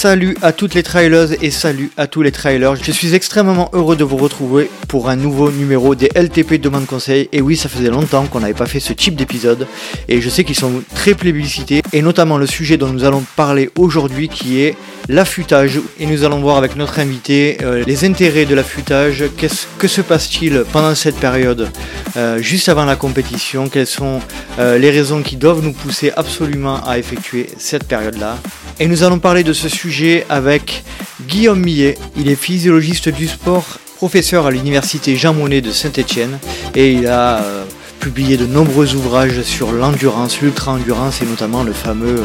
Salut à toutes les trailers et salut à tous les trailers. Je suis extrêmement heureux de vous retrouver pour un nouveau numéro des LTP Demande Conseil. Et oui, ça faisait longtemps qu'on n'avait pas fait ce type d'épisode. Et je sais qu'ils sont très plébiscités. Et notamment le sujet dont nous allons parler aujourd'hui qui est l'affûtage. Et nous allons voir avec notre invité euh, les intérêts de l'affûtage. Qu'est-ce que se passe-t-il pendant cette période, euh, juste avant la compétition? Quelles sont euh, les raisons qui doivent nous pousser absolument à effectuer cette période-là? Et nous allons parler de ce sujet avec Guillaume Millet. Il est physiologiste du sport, professeur à l'université Jean Monnet de Saint-Étienne et il a euh, publié de nombreux ouvrages sur l'endurance, l'ultra-endurance et notamment le fameux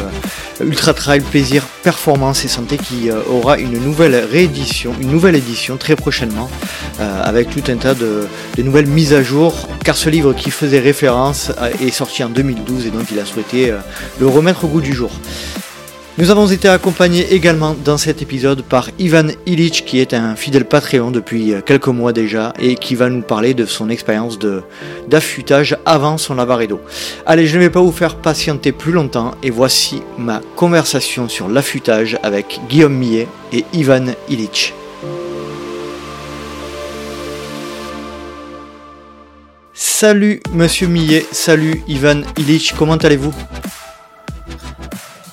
euh, Ultra Trail Plaisir, Performance et Santé qui euh, aura une nouvelle réédition, une nouvelle édition très prochainement avec tout un tas de, de, nouvelles mises à jour car ce livre qui faisait référence est sorti en 2012 et donc il a souhaité le remettre au goût du jour. Nous avons été accompagnés également dans cet épisode par Ivan Illich qui est un fidèle Patreon depuis quelques mois déjà et qui va nous parler de son expérience d'affûtage avant son Lavaredo. Allez, je ne vais pas vous faire patienter plus longtemps et voici ma conversation sur l'affûtage avec Guillaume Millet et Ivan Illich. Salut Monsieur Millet, salut Ivan Illich, comment allez-vous?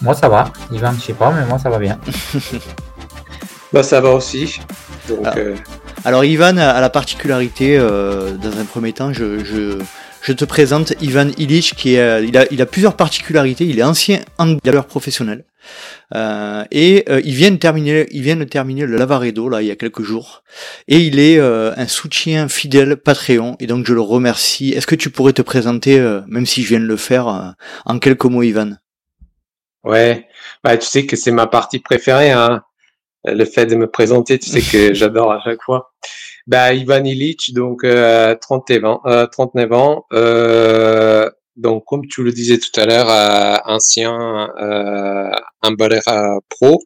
Moi, ça va. Ivan, je sais pas, mais moi, ça va bien. bah, ça va aussi. Donc, alors, ah. euh... alors, Ivan a la particularité, euh, dans un premier temps, je, je, je te présente Ivan Illich, qui est, euh, il, a, il a plusieurs particularités. Il est ancien handballeur professionnel. Euh, et euh, il vient de terminer, il vient de terminer le Lavaredo là il y a quelques jours, et il est euh, un soutien fidèle Patreon, et donc je le remercie. Est-ce que tu pourrais te présenter, euh, même si je viens de le faire, en quelques mots, Ivan? Ouais, bah tu sais que c'est ma partie préférée, hein. Le fait de me présenter, tu sais que j'adore à chaque fois. Bah Ivan Illich, donc euh, 39 ans, euh, 39 ans. Euh, donc comme tu le disais tout à l'heure, euh, ancien euh, un euh, pro.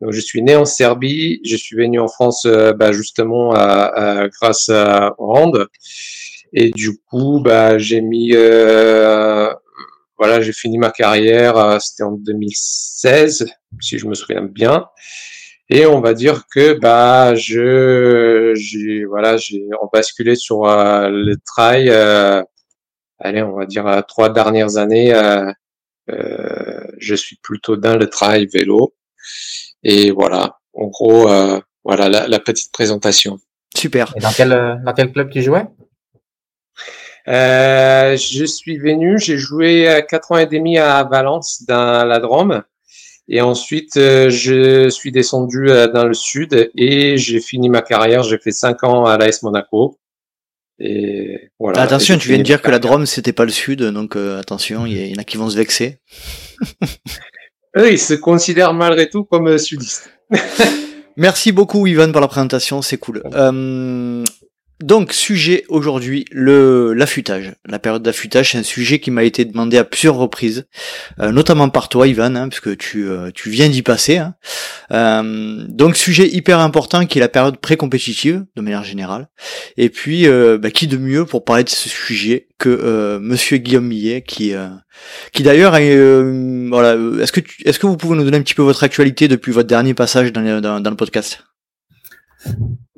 Donc je suis né en Serbie, je suis venu en France euh, bah, justement grâce à Rand. Et du coup, bah j'ai mis euh, voilà, j'ai fini ma carrière, euh, c'était en 2016, si je me souviens bien. Et on va dire que bah je j'ai voilà j'ai basculé sur euh, le trail. Euh, allez, on va dire euh, trois dernières années, euh, je suis plutôt dans le trail vélo. Et voilà, en gros, voilà la, la, petite présentation. Super. Et dans quel dans quel club tu jouais? Euh, je suis venu, j'ai joué quatre ans et demi à Valence dans la Drôme. Et ensuite, euh, je suis descendu euh, dans le sud et j'ai fini ma carrière. J'ai fait cinq ans à l'AS Monaco. Et voilà. Attention, tu viens de dire que la Drôme c'était pas le sud, donc attention, il y, en a qui vont se vexer. oui, ils se considèrent malgré tout comme sudistes. Merci beaucoup, Ivan, pour la présentation, c'est cool. Euh, donc, sujet aujourd'hui, le l'affûtage. La période d'affûtage, c'est un sujet qui m'a été demandé à plusieurs reprises, euh, notamment par toi, Ivan, hein, puisque tu, euh, tu viens d'y passer. Hein. Euh, donc, sujet hyper important qui est la période pré-compétitive, de manière générale. Et puis, bah, qui de mieux pour parler de ce sujet que Monsieur Guillaume Millet, qui, qui d'ailleurs, voilà, est-ce que tu, est-ce que vous pouvez nous donner un petit peu votre actualité depuis votre dernier passage dans le podcast?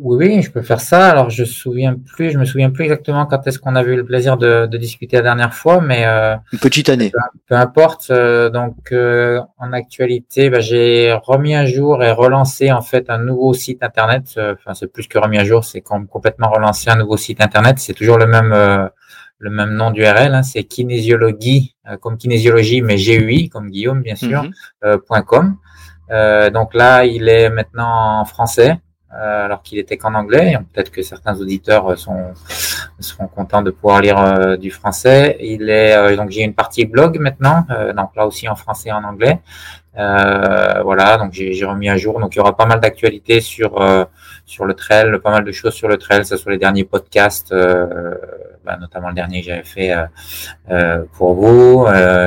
Oui, oui, je peux faire ça. Alors, je me souviens plus, je me souviens plus exactement quand est-ce qu'on avait eu le plaisir de, de, discuter la dernière fois, mais euh, une petite année. Peu, importe. Euh, donc, euh, en actualité, bah, j'ai remis à jour et relancé en fait un nouveau site internet. Enfin, c'est plus que remis à jour, c'est complètement relancé un nouveau site internet. C'est toujours le même euh, le même nom d'URL. Hein, c'est kinésiologie comme kinésiologie, mais GUI comme Guillaume bien sûr. Mhm. .com. donc là, il est maintenant en français. Euh, alors qu'il était qu'en anglais. Peut-être que certains auditeurs euh, sont, seront contents de pouvoir lire euh, du français. Il est donc j'ai une partie blog maintenant, donc là aussi en français et en anglais. voilà, donc j'ai remis à jour. Donc il y aura pas mal d'actualités sur sur le trail, pas mal de choses sur le trail, ça sur les derniers podcasts, bah, notamment le dernier que j'avais fait pour vous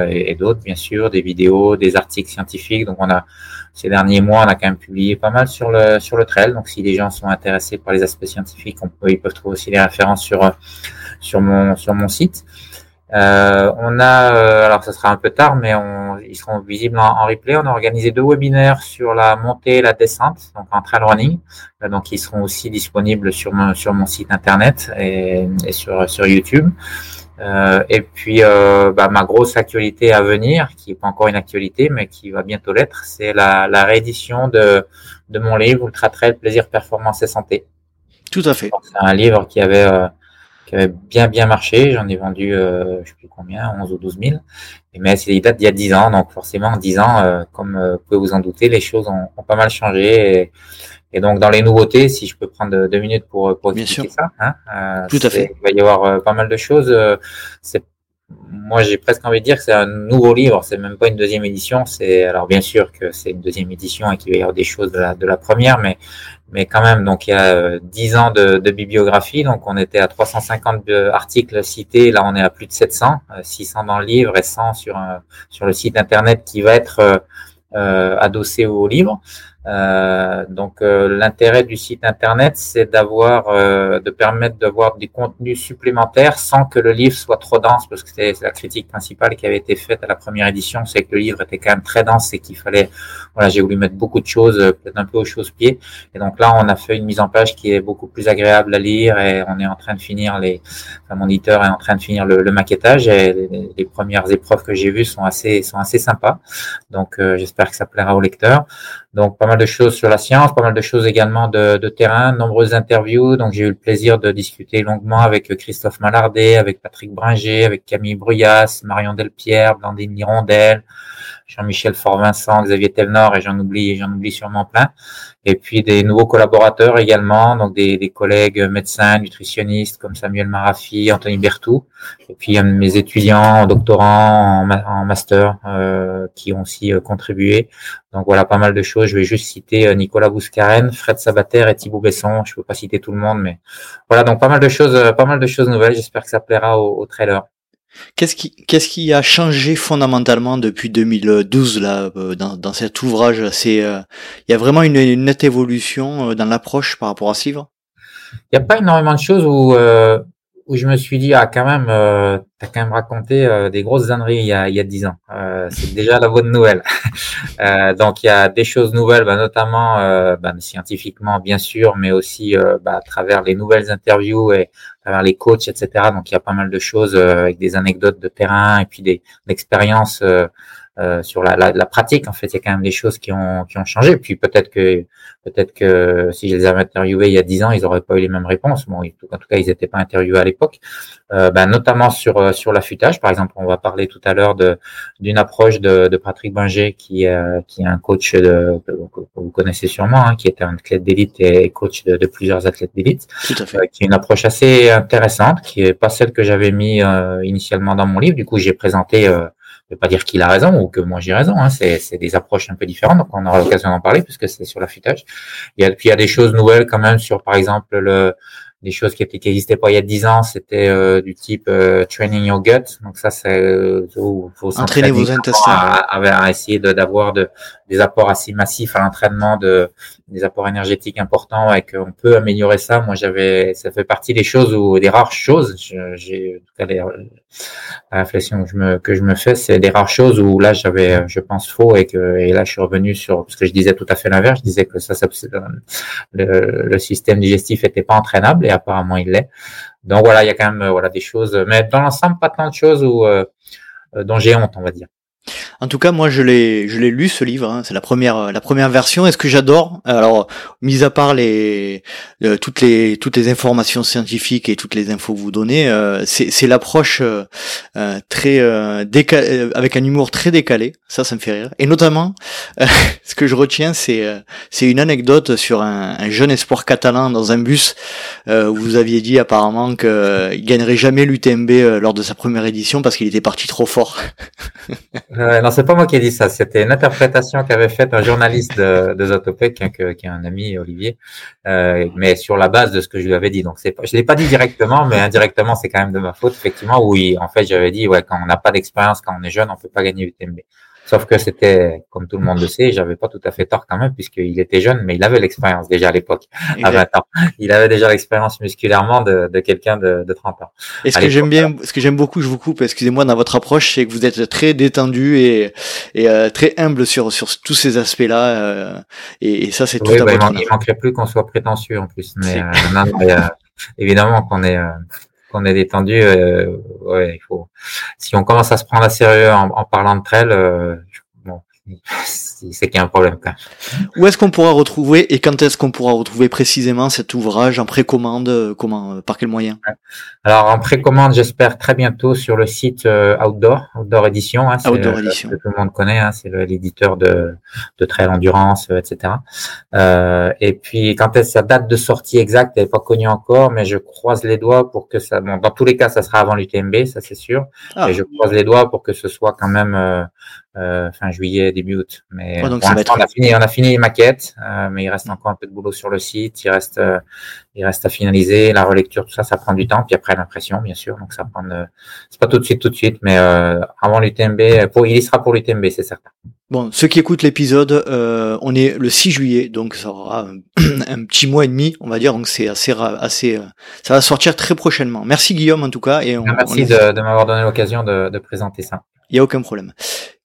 et, et d'autres bien sûr, des vidéos, des articles scientifiques. Donc on a ces derniers mois, on a quand même publié pas mal sur le sur le trail. Donc, si les gens sont intéressés par les aspects scientifiques, ils peuvent trouver aussi les références sur sur mon sur mon site. Euh, on a, euh, alors ça sera un peu tard, mais on, ils seront visibles en, replay. On a organisé deux webinaires sur la montée et la descente, donc en trail running. Euh, donc ils seront aussi disponibles sur mon, sur mon site internet et, et sur, sur YouTube. Euh, et puis bah, ma grosse actualité à venir, qui n'est pas encore une actualité, mais qui va bientôt l'être, c'est la, la réédition de, de mon livre Ultra Trail Plaisir, Performance et Santé. Tout à fait. C'est un livre qui avait qui avait bien bien marché. J'en ai vendu, euh, je sais plus combien, 11 ou 12 000. Mais c'est des dates d'il y a 10 ans, donc forcément 10 ans, euh, comme euh, vous pouvez vous en douter, les choses ont, ont pas mal changé. Et, donc dans les nouveautés, si je peux prendre deux minutes pour, pour expliquer ça, hein, euh, tout à fait. Il va y avoir euh, pas mal de choses. c'est moi, j'ai presque envie de dire que c'est un nouveau livre. C'est même pas une deuxième édition. C'est alors bien sûr que c'est une deuxième édition et qu'il va y avoir des choses de la, de la première, mais mais quand même, donc il y a euh, dix ans de, de, bibliographie, donc on était à 350 articles cités, là on est à plus de 700, 600 euh, dans le livre et 100 sur sur le site internet qui va être euh, adossé au livre. Euh, donc euh, l'intérêt du site internet, c'est d'avoir, euh, de permettre d'avoir des contenus supplémentaires sans que le livre soit trop dense, parce que c'est la critique principale qui avait été faite à la première édition, c'est que le livre était quand même très dense et qu'il fallait, voilà, j'ai voulu mettre beaucoup de choses, peut-être un peu aux choses-pieds. Et donc là, on a fait une mise en page qui est beaucoup plus agréable à lire et on est en train de finir les, enfin, mon éditeur est en train de finir le, le maquettage et les, les, premières épreuves que j'ai vues sont assez, sont assez sympas. Donc j'espère que ça plaira aux lecteurs. Donc, pas mal de choses sur la science, pas mal de choses également de, terrain, nombreuses interviews. Donc, j'ai eu le plaisir de discuter longuement avec Christophe Mallardet, avec Patrick Bringer, avec Camille Bruyas, Marion Delpierre, Blandine Hirondelle, Jean-Michel Fort-Vincent, Xavier Telnor et j'en oublie, j'en oublie sûrement plein. Et puis des nouveaux collaborateurs également, donc des, des collègues médecins, nutritionnistes comme Samuel Marafi, Anthony Bertou, et puis mes étudiants, doctorants en, master euh, qui ont aussi euh, contribué. Donc voilà, pas mal de choses. Je vais juste citer euh, Nicolas Bouscaren, Fred Sabater et Thibaut Besson. Je peux pas citer tout le monde, mais voilà, donc pas mal de choses, pas mal de choses nouvelles. J'espère que ça plaira aux, aux trailers. Qu'est-ce qui, qu'est-ce qui a changé fondamentalement depuis 2012 là euh, dans, dans cet ouvrage? C'est, il euh, y a vraiment une, une nette évolution euh, dans l'approche par rapport à ce. Il n'y a pas énormément de choses où euh, où je me suis dit ah quand même euh, t'as quand même raconté euh, des grosses âneries il y a il y a dix ans. Euh, c'est déjà la bonne nouvelle. Euh, donc il y a des choses nouvelles bah, notamment bah, scientifiquement bien sûr mais aussi bah, à travers les nouvelles interviews et à travers les coachs etc donc il y a pas mal de choses avec des anecdotes de terrain et puis des expériences euh, sur la, la, la, pratique. En fait, il y a quand même des choses qui ont, qui ont changé. Puis peut-être que peut-être que si je les avais interviewés il y a dix ans, ils n'auraient pas eu les mêmes réponses. Bon, en tout cas, ils n'étaient pas interviewés à l'époque. Euh, ben, notamment sur euh, sur l'affûtage, par exemple, on va parler tout à l'heure de d'une approche de, de Patrick Binger, qui euh, qui est un coach de, que, vous connaissez sûrement, hein, qui était un athlète d'élite et coach de, de plusieurs athlètes d'élite, qui est une approche assez intéressante, qui est pas celle que j'avais mis initialement dans mon livre. Du coup, j'ai présenté ne veut pas dire qu'il a raison ou que moi j'ai raison. Hein. C'est des approches un peu différentes, donc on aura l'occasion d'en parler puisque c'est sur l'affûtage. Il y a, puis il y a des choses nouvelles quand même sur, par exemple, le, des choses qui n'existaient pas il y a dix ans, c'était euh, du type euh, training your gut. Donc ça, c'est euh, faut entraîner vos intestins, à, à, essayer d'avoir de, des apports assez massifs à l'entraînement, de des apports énergétiques importants et qu'on peut améliorer ça. Moi, j'avais, ça fait partie des choses ou des rares choses. J'ai en tout cas les, la réflexion que je me que je me fais, c'est des rares choses où là j'avais, je pense faux et que et là je suis revenu sur parce que je disais tout à fait l'inverse. Je disais que ça, ça le, le système digestif était pas entraînable et apparemment il l'est. Donc voilà, il y a quand même voilà des choses, mais dans l'ensemble pas tant de choses où euh, dont j'ai honte, on va dire. En tout cas, moi, je l'ai, je l'ai lu ce livre. Hein. C'est la première, la première version. Est-ce que j'adore? Alors, mis à part les euh, toutes les toutes les informations scientifiques et toutes les infos que vous donnez, euh, c'est, l'approche euh, euh très euh, décalé, avec un humour très décalé. Ça, ça me fait rire. Et notamment, ce que je retiens, c'est c'est une anecdote sur un, un, jeune espoir catalan dans un bus. où vous aviez dit apparemment qu'il gagnerait jamais l'UTMB lors de sa première édition parce qu'il était parti trop fort. C'est pas moi qui ai dit ça. C'était une interprétation qu'avait faite un journaliste de, de qui est un ami, Olivier, euh, mais sur la base de ce que je lui avais dit. Donc, c'est je l'ai pas dit directement, mais indirectement, c'est quand même de ma faute, effectivement, où il, en fait, j'avais dit, ouais, quand on n'a pas d'expérience, quand on est jeune, on peut pas gagner UTMB. Sauf que c'était, comme tout le monde le sait, j'avais pas tout à fait tort quand même, puisqu'il était jeune, mais il avait l'expérience déjà à l'époque, à 20 ans. Il avait déjà l'expérience musculairement de, de quelqu'un de, de 30 ans. Et ce que j'aime bien, ce que j'aime beaucoup, je vous coupe, excusez-moi, dans votre approche, c'est que vous êtes très détendu et, et euh, très humble sur, sur tous ces aspects-là. Euh, et, et, ça, c'est tout à bah, Il manquerait plus qu'on soit prétentieux en plus. Mais, euh, non, mais évidemment qu'on est qu'on est détendu, euh, il faut. Si on commence à se prendre à sérieux en, en parlant de trail, euh, bon, c'est qu'il y a un problème quand même. Où est-ce qu'on pourra retrouver et quand est-ce qu'on pourra retrouver précisément cet ouvrage en précommande euh, Comment, euh, par quel moyen? Alors en précommande, j'espère très bientôt sur le site euh, Outdoor, Outdoor Edition. Hein, Outdoor Edition. Que tout le monde connaît, hein, c'est l'éditeur de, de trail endurance, etc. Euh, et puis quand est-ce sa date de sortie exacte, elle n'est pas connue encore, mais je croise les doigts pour que ça. Bon, dans tous les cas, ça sera avant l'UTMB, ça c'est sûr. Ah. Et je croise les doigts pour que ce soit quand même euh, fin juillet, début août. Mais on, a fini, on a fini les maquettes, euh, mais il reste encore un peu de boulot sur le site. Il reste, euh, il reste à finaliser la relecture, tout ça, ça prend du temps. Puis après l'impression, bien sûr. Donc ça prend, c'est pas tout de suite, tout de suite, mais avant l'UTMB, pour, il y sera pour l'UTMB, c'est certain. Bon, ceux qui écoutent l'épisode, on est le 6 juillet, donc ça aura un, petit mois et demi, on va dire. Donc c'est assez, assez, ça va sortir très prochainement. Merci Guillaume en tout cas. Et on, Merci de, de m'avoir donné l'occasion de, de présenter ça. Il y a aucun problème.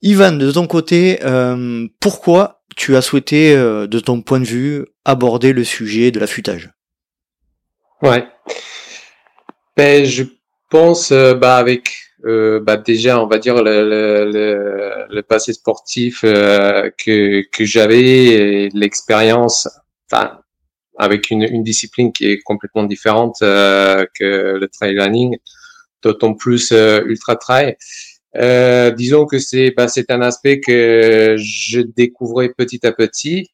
Ivan, de ton côté, euh, pourquoi tu as souhaité, euh, de ton point de vue, aborder le sujet de l'affûtage? Ouais. Ben, je pense, euh, bah, avec bah, déjà, on va dire le, passé sportif que, que j'avais l'expérience, avec une, une, discipline qui est complètement différente que le trail running, d'autant plus ultra trail. Euh, disons que c'est bah, c'est un aspect que je découvrais petit à petit.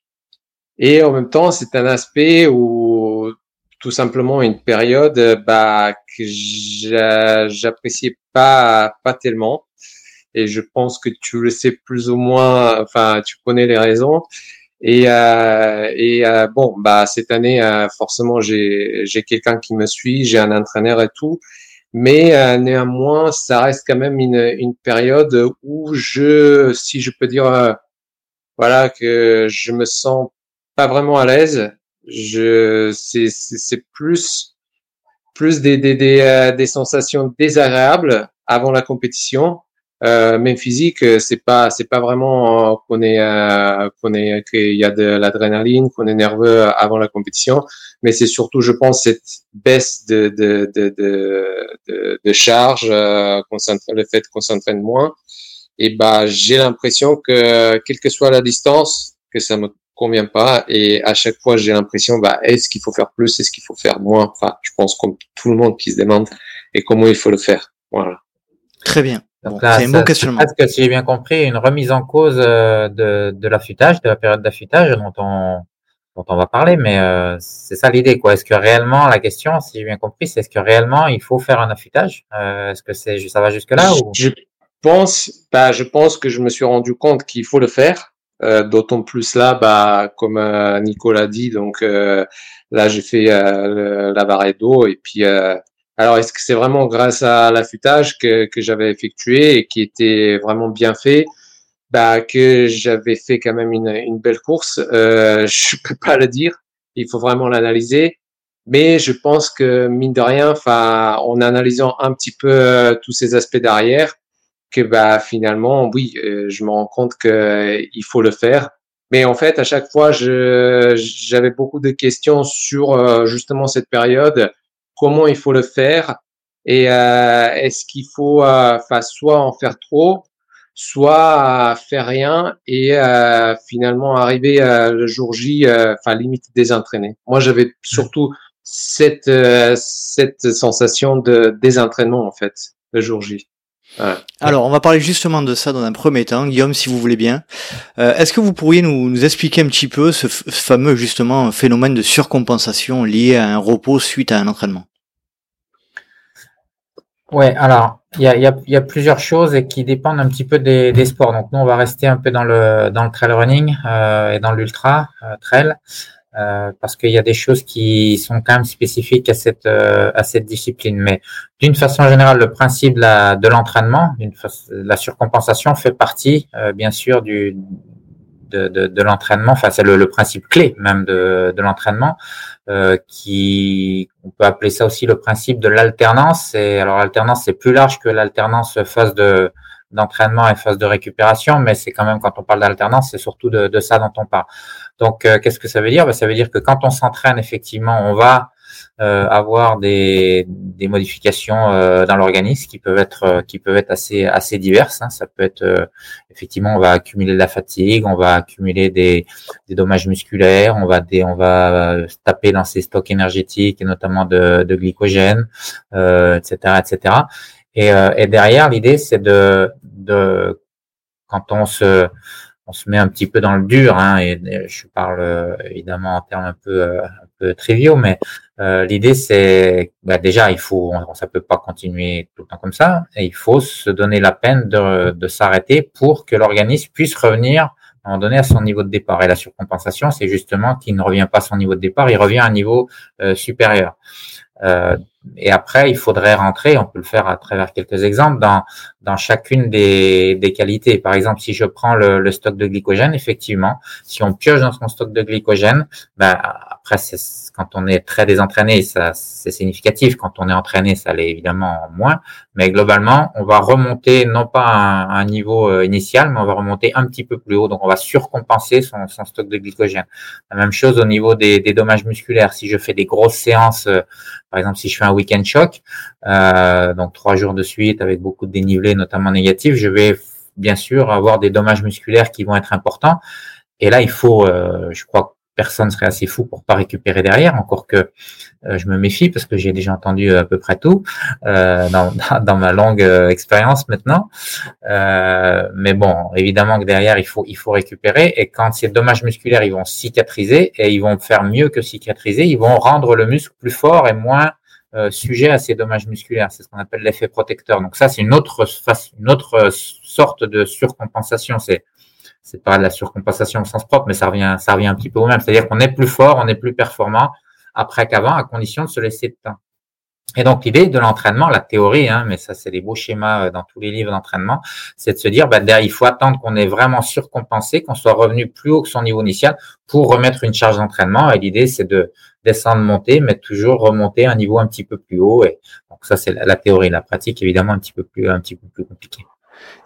Et en même temps c'est un aspect où tout simplement une période bah, que j'appréciais pas pas tellement. Et je pense que tu le sais plus ou moins enfin tu connais les raisons. Et euh, et euh, bon bah cette année euh, forcément j'ai j'ai quelqu'un qui me suit j'ai un entraîneur et tout mais euh, néanmoins, ça reste quand même une, une, période où je, si je peux dire, euh, voilà, que je me sens pas vraiment à l'aise. Je, c'est, c'est plus, plus des, des, des, euh, des, sensations désagréables avant la compétition. Euh, même physique, c'est pas, c'est pas vraiment qu'on est, qu'on est, qu'il y a de l'adrénaline, qu'on est nerveux avant la compétition mais c'est surtout, je pense, cette baisse de, de, de, de, de charge, euh, le fait qu'on s'entraîne moins. Et bah, j'ai l'impression que, quelle que soit la distance, que ça me convient pas. Et à chaque fois, j'ai l'impression, bah, est-ce qu'il faut faire plus, est-ce qu'il faut faire moins? Enfin, je pense comme tout le monde qui se demande et comment il faut le faire. Voilà. Très bien. C'est un bon questionnement. Est-ce que si j'ai bien compris, une remise en cause euh, de, de l'affûtage, de la période d'affûtage dont on, dont on va parler, mais euh, c'est ça l'idée, quoi. Est-ce que réellement, la question, si j'ai bien compris, c'est est-ce que réellement il faut faire un affûtage? Euh, Est-ce que c'est ça va jusque là ou... Je pense, bah, je pense que je me suis rendu compte qu'il faut le faire. Euh, D'autant plus là, bah, comme euh, Nicolas dit, donc euh, là j'ai fait euh, la d'eau et puis alors est-ce que c'est vraiment grâce à l'affûtage que, que j'avais effectué et qui était vraiment bien fait? Bah, que j'avais fait quand même une, une belle course. Euh, je peux pas le dire, il faut vraiment l'analyser. Mais je pense que mine de rien, en analysant un petit peu euh, tous ces aspects derrière, que bah finalement, oui, euh, je me rends compte que euh, il faut le faire. Mais en fait, à chaque fois, j'avais beaucoup de questions sur justement cette période, comment il faut le faire et est-ce qu'il faut, enfin, soit en faire trop, soit à faire rien et euh, finalement arriver euh, le jour J, euh, enfin limite désentraîné. Moi, j'avais surtout cette euh, cette sensation de désentraînement en fait le jour J. Alors, on va parler justement de ça dans un premier temps, Guillaume, si vous voulez bien. Est-ce que vous pourriez nous, nous, expliquer un petit peu ce fameux justement phénomène de surcompensation lié à un repos suite à un entraînement? Ouais, alors il y a, y, a, y a, plusieurs choses et qui dépendent un petit peu des, des, sports. Donc nous, on va rester un peu dans le dans le trail running euh, et dans l'ultra euh, trail. Euh, parce qu'il y a des choses qui sont quand même spécifiques à cette euh, à cette discipline. Mais d'une façon générale, le principe de l'entraînement, la surcompensation fait partie, euh, bien sûr, du de, de, de l'entraînement. Enfin, c'est le, le, principe clé même de, de l'entraînement, qui on peut appeler ça aussi le principe de l'alternance. Et alors l'alternance c'est plus large que l'alternance phase de d'entraînement et phase de récupération, mais c'est quand même quand on parle d'alternance, c'est surtout de, de, ça dont on parle. Donc, euh, qu'est-ce que ça veut dire? Ben, Ça veut dire que quand on s'entraîne, effectivement, on va euh, avoir des, des modifications euh, dans l'organisme qui peuvent être euh, qui peuvent être assez assez diverses. Hein. Ça peut être euh, effectivement, on va accumuler de la fatigue, on va accumuler des, des dommages musculaires, on va des, on va taper dans ces stocks énergétiques et notamment de, de glycogène, etc., etc. Et, et derrière, l'idée, c'est de, de quand on se on se met un petit peu dans le dur, hein, et, je parle euh, évidemment en termes un peu, euh, un peu triviaux, mais euh, l'idée c'est bah, déjà il faut, on, ça peut pas continuer tout le temps comme ça, et il faut se donner la peine de, de s'arrêter pour que l'organisme puisse revenir à un moment donné à son niveau de départ. Et la surcompensation, c'est justement qu'il ne revient pas à son niveau de départ, il revient à un niveau supérieur. Et après, il faudrait rentrer, on peut le faire à travers quelques exemples, dans, dans chacune des, des qualités. Par exemple, si je prends le, le, stock de glycogène, effectivement, si on pioche dans son stock de glycogène, ben, après, quand on est très désentraîné, ça c'est significatif. Quand on est entraîné, ça l'est évidemment moins. Mais globalement, on va remonter non pas à un, niveau euh, initial, mais on va remonter un petit peu plus haut. Donc, on va surcompenser son, son stock de glycogène. La même chose au niveau des, des dommages musculaires. Si je fais des grosses séances, euh, par exemple, si je fais un week-end choc, euh, donc trois jours de suite avec beaucoup de dénivelé, notamment négatif, je vais bien sûr avoir des dommages musculaires qui vont être importants. Et là, il faut, euh, je crois, personne serait assez fou pour pas récupérer derrière, encore que euh, je me méfie parce que j'ai déjà entendu à peu près tout euh, dans, ma longue euh, expérience maintenant. Euh, mais bon, évidemment que derrière il faut il faut récupérer et quand ces dommages musculaires ils vont cicatriser et ils vont faire mieux que cicatriser, ils vont rendre le muscle plus fort et moins sujet à ces dommages musculaires. C'est ce qu'on appelle l'effet protecteur. Donc ça c'est une autre une autre sorte de surcompensation. C'est c'est pas de la surcompensation au sens propre, mais ça revient, ça revient un petit peu au même. C'est-à-dire qu'on est plus fort, on est plus performant après qu'avant, à condition de se laisser de temps. Et donc l'idée de l'entraînement, la théorie, hein, mais ça c'est des beaux schémas euh, dans tous les livres d'entraînement, c'est de se dire, bah, il faut attendre qu'on ait vraiment surcompensé, qu'on soit revenu plus haut que son niveau initial pour remettre une charge d'entraînement. Et l'idée c'est de descendre, monter, mais toujours remonter un niveau un petit peu plus haut. Et donc ça c'est la, théorie, la pratique évidemment un petit peu plus, un petit peu plus compliquée.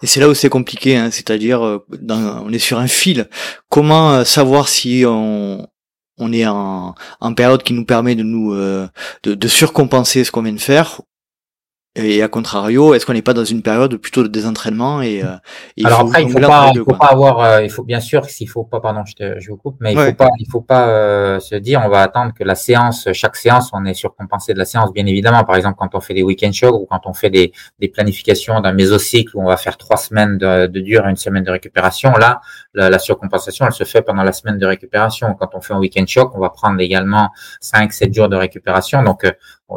Et c'est là où c'est compliqué, hein, c'est-à-dire euh, on est sur un fil. Comment euh, savoir si on, est en, période qui nous permet de nous euh, de, surcompenser ce qu'on vient de faire et à contrario, est-ce qu'on n'est pas dans une période plutôt de désentraînement et, euh, Alors après, il faut pas, faut pas avoir, euh, il faut bien sûr s'il faut pas, pardon, je, te, je vous coupe, mais il faut pas, il faut pas euh, se dire, on va attendre que la séance, chaque séance, on est surcompensé de la séance, bien évidemment. Par exemple, quand on fait des week-end shocks ou quand on fait des, des planifications d'un mésocycle où on va faire trois semaines de, de dur et une semaine de récupération, là, la, la, surcompensation, elle se fait pendant la semaine de récupération. Quand on fait un week-end shock, on va prendre également 5, 7 jours de récupération. Donc,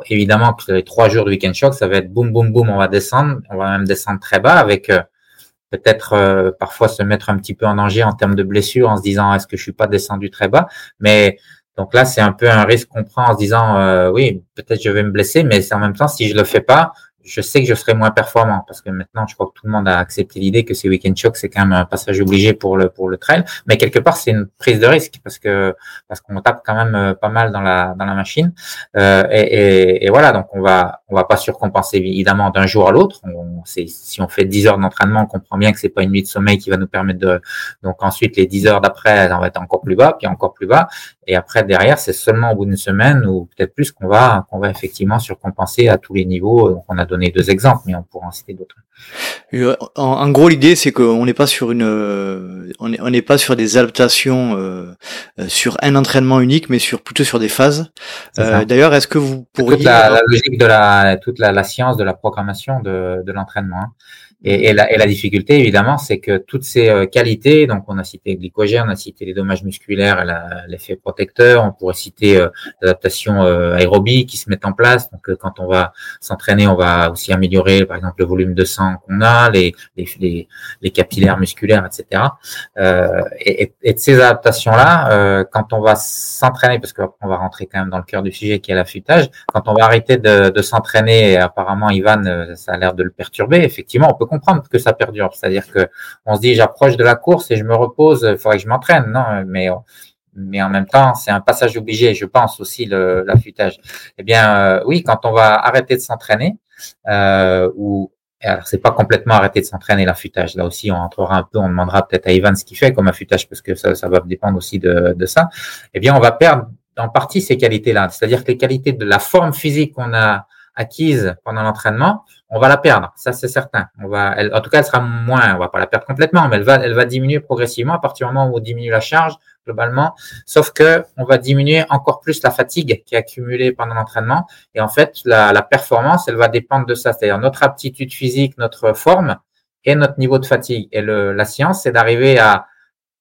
évidemment, les trois jours de week-end shock, ça va être boum, boum, boum, on va descendre, on va même descendre très bas avec euh, peut-être euh, parfois se mettre un petit peu en danger en termes de blessure en se disant est-ce que je suis pas descendu très bas, mais donc là c'est un peu un risque qu'on prend en se disant euh, oui peut-être je vais me blesser, mais c'est en même temps si je le fais pas, je sais que je serai moins performant parce que maintenant, je crois que tout le monde a accepté l'idée que ces week-end shocks, c'est quand même un passage obligé pour le pour le trail. Mais quelque part, c'est une prise de risque parce que parce qu'on tape quand même euh, pas mal dans la dans la machine. Euh, et, et, voilà, donc on va on va pas surcompenser évidemment d'un jour à l'autre. Si on fait 10 heures d'entraînement, on comprend bien que c'est pas une nuit de sommeil qui va nous permettre de. Donc ensuite, les 10 heures d'après, on va être encore plus bas, puis encore plus bas. Et après derrière, c'est seulement au bout d'une semaine ou peut-être plus qu'on va qu'on va effectivement surcompenser à tous les niveaux. Donc on a donné deux exemples, mais on pourra en citer d'autres. Euh, en, gros, l'idée c'est qu'on n'est pas sur une, euh, on n'est pas sur des adaptations euh, sur un entraînement unique, mais sur plutôt sur des phases. D'ailleurs, est-ce que vous pourriez toute la, logique de la toute la, science de la programmation de, de l'entraînement. Hein. Et, et, la, et, la, difficulté, évidemment, c'est que toutes ces euh, qualités, donc on a cité le glycogène, on a cité les dommages musculaires et l'effet protecteur, on pourrait citer euh, l'adaptation euh, aérobie qui se met en place. Donc quand on va s'entraîner, on va aussi améliorer, par exemple, le volume de sang qu'on a, les, les, les, capillaires musculaires, etc. Euh, et, et, de ces adaptations-là, euh, quand on va s'entraîner, parce qu'on va rentrer quand même dans le cœur du sujet qui est l'affûtage, quand on va arrêter de, de s'entraîner, apparemment Ivan, ça a l'air de le perturber, effectivement, on peut comprendre que ça perdure. C'est-à-dire que on se dit, j'approche de la course et je me repose, il faudrait que je m'entraîne, non? Mais mais en même temps, c'est un passage obligé, je pense aussi l'affûtage. Eh bien, euh, oui, quand on va arrêter de s'entraîner, euh, ou alors c'est pas complètement arrêter de s'entraîner l'affûtage. Là aussi, on entrera un peu, on demandera peut-être à Ivan ce qu'il fait comme affûtage parce que ça, ça va dépendre aussi de, de ça. Eh bien, on va perdre en partie ces qualités-là, c'est-à-dire que les qualités de la forme physique qu'on a acquise pendant l'entraînement, on va la perdre, ça c'est certain. On va, en tout cas, elle sera moins, on va pas la perdre complètement, mais elle va, elle va diminuer progressivement à partir du moment où on diminue la charge globalement. Sauf que on va diminuer encore plus la fatigue qui est accumulée pendant l'entraînement. Et en fait, la, performance, elle va dépendre de ça, c'est-à-dire notre aptitude physique, notre forme et notre niveau de fatigue. Et la science, c'est d'arriver à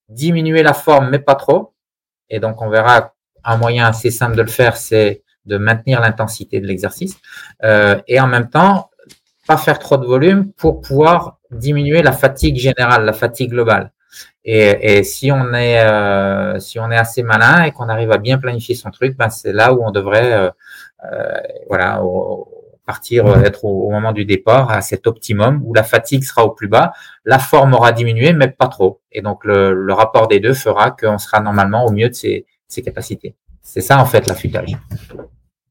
diminuer la forme, mais pas trop. Et donc, on verra un moyen assez simple de le faire, c'est de maintenir l'intensité de l'exercice euh, et en même temps pas faire trop de volume pour pouvoir diminuer la fatigue générale, la fatigue globale. Et, et si on est euh, si on est assez malin et qu'on arrive à bien planifier son truc, ben c'est là où on devrait euh, euh voilà partir être au, au, moment du départ à cet optimum où la fatigue sera au plus bas, la forme aura diminué mais pas trop. Et donc le, le rapport des deux fera qu'on sera normalement au mieux de ses, ses capacités. C'est ça en fait l'affûtage.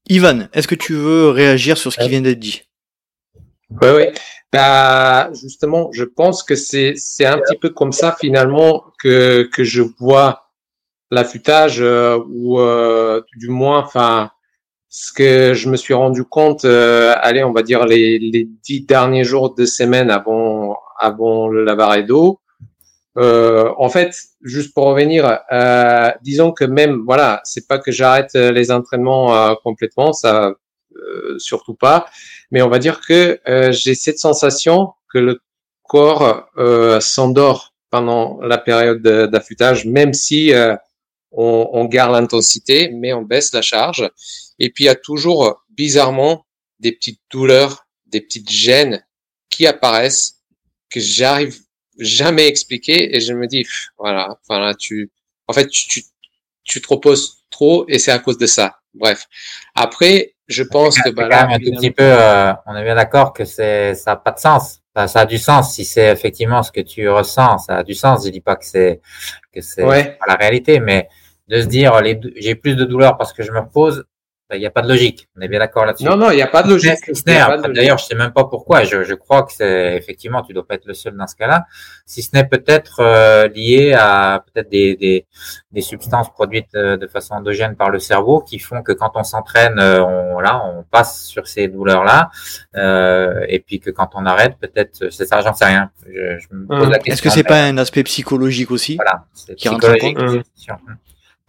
Ivan, est-ce que tu veux réagir sur ce qui vient d'être dit? Oui, oui. Bah, justement, je pense que c'est c'est un petit peu comme ça finalement que que je vois l'affûtage euh, ou euh, du moins, enfin, ce que je me suis rendu compte, euh, allez, on va dire les les dix derniers jours de semaine avant avant le Lavaredo, euh, en fait, juste pour revenir, euh, disons que même, voilà, c'est pas que j'arrête euh, les entraînements complètement, ça, surtout pas, mais on va dire que j'ai cette sensation que le corps s'endort pendant la période d'affûtage, même si on, on, garde l'intensité, mais on baisse la charge. Et puis il y a toujours bizarrement des petites douleurs, des petites gênes qui apparaissent que j'arrive jamais expliqué et je me dis voilà voilà tu en fait tu, tu, tu te reposes trop et c'est à cause de ça. Bref. Après je pense que bah, là, un tout petit peu euh, on est bien d'accord que c'est ça a pas de sens. Ça, a du sens si c'est effectivement ce que tu ressens ça a du sens. Je dis pas que c'est que c'est pas la réalité mais de se dire les j'ai plus de douleur parce que je me repose il n'y a pas de logique. On est bien d'accord là-dessus. Non, non, il n'y a pas de logique. D'ailleurs, je sais même pas pourquoi. Je, je crois que c'est effectivement, tu dois pas être le seul dans ce cas-là. Si ce n'est peut-être euh, lié à peut-être des, des, des, substances produites euh, de façon endogène par le cerveau qui font que quand on s'entraîne, euh, on là, on passe sur ces douleurs-là, euh, et puis que quand on arrête, peut-être c'est ça, j'en sais rien. Je, je me pose hum. la question. Est-ce que c'est pas un aspect psychologique aussi Voilà, c'est psychologique.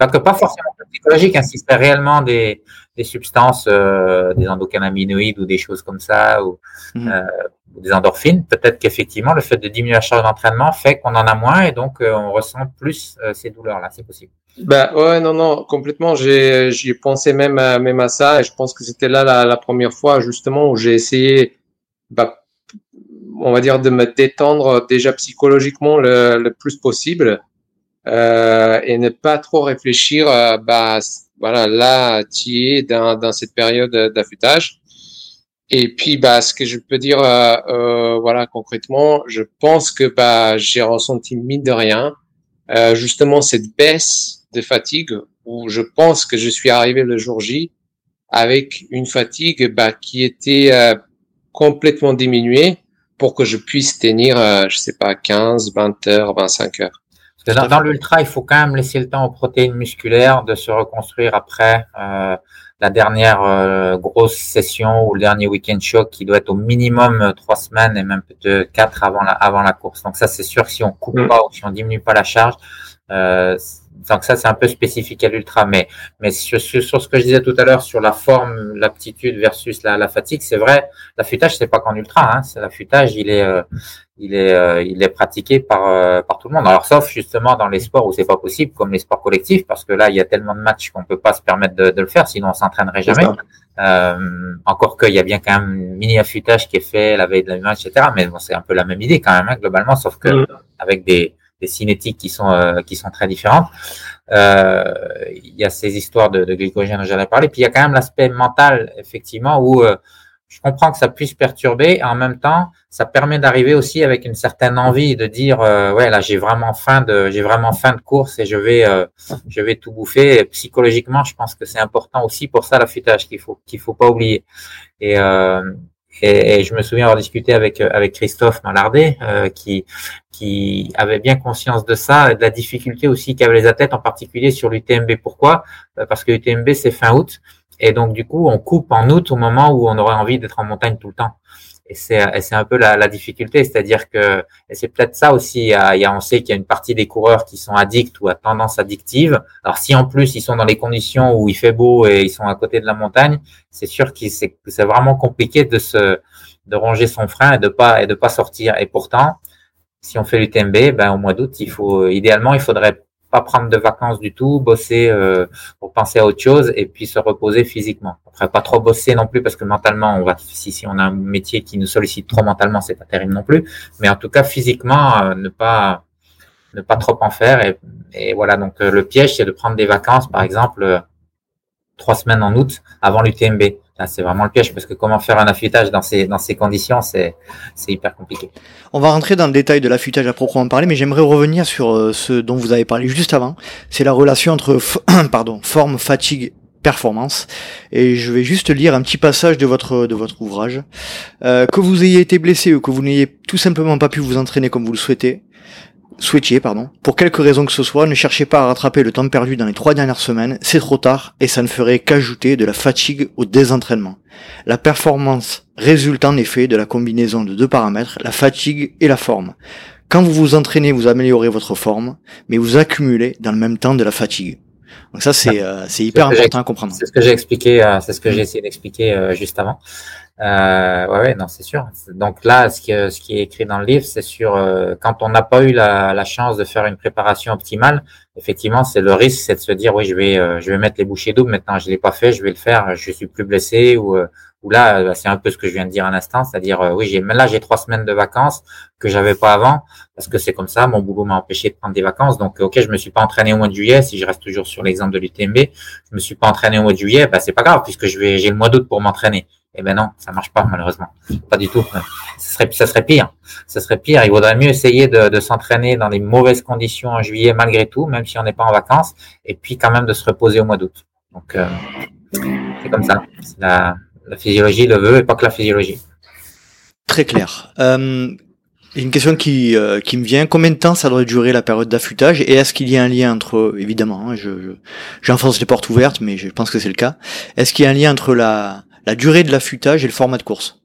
Donc, pas forcément psychologique, hein, si c'est réellement des, des substances, euh, des endocannabinoïdes ou des choses comme ça, ou, mhm. euh, des endorphines, peut-être qu'effectivement, le fait de diminuer la charge d'entraînement fait qu'on en a moins et donc euh, on ressent plus ces douleurs-là. C'est possible. Bah ouais, non, non, complètement. J'ai, j'y ai pensé même à, même à ça et je pense que c'était là la, la, première fois justement où j'ai essayé, bah, on va dire, de me détendre déjà psychologiquement le, le plus possible et ne pas trop réfléchir, bah, voilà, là, tu es dans, dans cette période d'affûtage. Et puis, bah, ce que je peux dire, euh, euh, voilà, concrètement, je pense que bah, j'ai ressenti mine de rien, euh, justement cette baisse de fatigue où je pense que je suis arrivé le jour J avec une fatigue bah, qui était euh, complètement diminuée pour que je puisse tenir, euh, je sais pas, 15, 20 heures, 25 heures. Dans, dans l'ultra, il faut quand même laisser le temps aux protéines musculaires de se reconstruire après euh, la dernière euh, grosse session ou le dernier week-end shock qui doit être au minimum euh, trois semaines et même peut-être quatre avant la, avant la course. Donc ça, c'est sûr, si on coupe mm. pas ou si on diminue pas la charge, euh, donc ça c'est un peu spécifique à l'ultra, mais mais sur, sur, ce que je disais tout à l'heure sur la forme, l'aptitude versus la, la fatigue, c'est vrai, l'affûtage c'est pas qu'en ultra, hein, c'est l'affûtage, il est euh, il est euh, il est pratiqué par euh, par tout le monde. Alors sauf justement dans les sports où c'est pas possible, comme les sports collectifs, parce que là il y a tellement de matchs qu'on peut pas se permettre de, de le faire, sinon on s'entraînerait jamais. Euh, encore qu'il y a bien quand même un mini affûtage qui est fait la veille de la match, etc. Mais bon, c'est un peu la même idée quand même hein, globalement, sauf que mm. avec des des cinétiques qui sont euh, qui sont très différentes. Euh, il y a ces histoires de, de glycogène dont j'allais parler. Puis il y a quand même l'aspect mental effectivement où euh, je comprends que ça puisse perturber en même temps ça permet d'arriver aussi avec une certaine envie de dire ouais là j'ai vraiment faim de j'ai vraiment faim de course et je vais je vais tout bouffer. Psychologiquement je pense que c'est important aussi pour ça l'affûtage qu'il faut qu'il faut pas oublier. Et et, je me souviens avoir discuté avec avec Christophe Malardet, euh, qui qui avait bien conscience de ça, de la difficulté aussi qu'avaient les athlètes, en particulier sur l'UTMB. Pourquoi? Euh, Parce que l'UTMB c'est fin août, et donc du coup on coupe en août au moment où on aurait envie d'être en montagne tout le temps. Et c'est un peu la, la difficulté, c'est-à-dire que c'est peut-être ça aussi. Il y, a, on sait qu'il y a une partie des coureurs qui sont addicts ou à tendance addictive. Alors si en plus ils sont dans les conditions où il fait beau et ils sont à côté de la montagne, c'est sûr que c'est vraiment compliqué de se de ronger son frein et de pas et de pas sortir. Et pourtant, si on fait l'UTMB, ben au mois d'août, il faut idéalement il faudrait pas prendre de vacances du tout, bosser euh, pour penser à autre chose et puis se reposer physiquement. Après, pas trop bosser non plus parce que mentalement, on va si, si on a un métier qui nous sollicite trop mentalement, c'est pas terrible non plus. Mais en tout cas, physiquement, euh, ne pas ne pas trop en faire et, voilà. Donc euh, le piège, c'est de prendre des vacances, par exemple, trois semaines en août avant l'UTMB c'est vraiment le piège parce que comment faire un affûtage dans ces, dans ces conditions, c'est, hyper compliqué. On va rentrer dans le détail de l'affûtage à proprement parler, mais j'aimerais revenir sur euh, ce dont vous avez parlé juste avant. C'est la relation entre pardon, forme, fatigue, performance. Et je vais juste lire un petit passage de votre, de votre ouvrage. Euh, que vous ayez été blessé ou que vous n'ayez tout simplement pas pu vous entraîner comme vous le souhaitez, souhaitiez, pardon, pour quelque raison que ce soit, ne cherchez pas à rattraper le temps perdu dans les trois dernières semaines, c'est trop tard et ça ne ferait qu'ajouter de la fatigue au désentraînement. La performance résulte en effet de la combinaison de deux paramètres, la fatigue et la forme. Quand vous vous entraînez, vous améliorez votre forme, mais vous accumulez dans le même temps de la fatigue. Donc ça, c'est euh, hyper important à comprendre. C'est ce que j'ai expliqué, euh, c'est ce que j'ai essayé d'expliquer euh, juste avant. Euh, ouais, non, c'est sûr. Donc là, ce qui, ce qui est écrit dans le livre, c'est sur euh, quand on n'a pas eu la, la, chance de faire une préparation optimale. Effectivement, c'est le risque, c'est de se dire oui, je vais, euh, je vais mettre les bouchées doubles. Maintenant, je l'ai pas fait, je vais le faire. Je suis plus blessé ou euh, ou là, c'est un peu ce que je viens de dire un instant, c'est-à-dire oui, j'ai là j'ai trois semaines de vacances que j'avais pas avant parce que c'est comme ça. Mon boulot m'a empêché de prendre des vacances. Donc ok, je me suis pas entraîné au mois de juillet. Si je reste toujours sur l'exemple de l'UTMB, je me suis pas entraîné au mois de juillet, bah c'est pas grave puisque je vais, j'ai le mois d'août pour m'entraîner. Eh ben non, ça marche pas malheureusement, pas du tout. Ça serait, ça serait pire. Ça serait pire. Il vaudrait mieux essayer de, s'entraîner dans des mauvaises conditions en juillet malgré tout, même si on n'est pas en vacances, et puis quand même de se reposer au mois d'août. Donc euh, c'est comme ça. La, physiologie le veut et pas que la physiologie. Très clair. Euh, une question qui, euh, qui me vient, combien de temps ça doit durer la période d'affûtage? Et est-ce qu'il y a un lien entre, évidemment, hein, je, j'enfonce les portes ouvertes, mais je pense que c'est le cas, est-ce qu'il y a un lien entre la, la durée de l'affûtage et le format de course?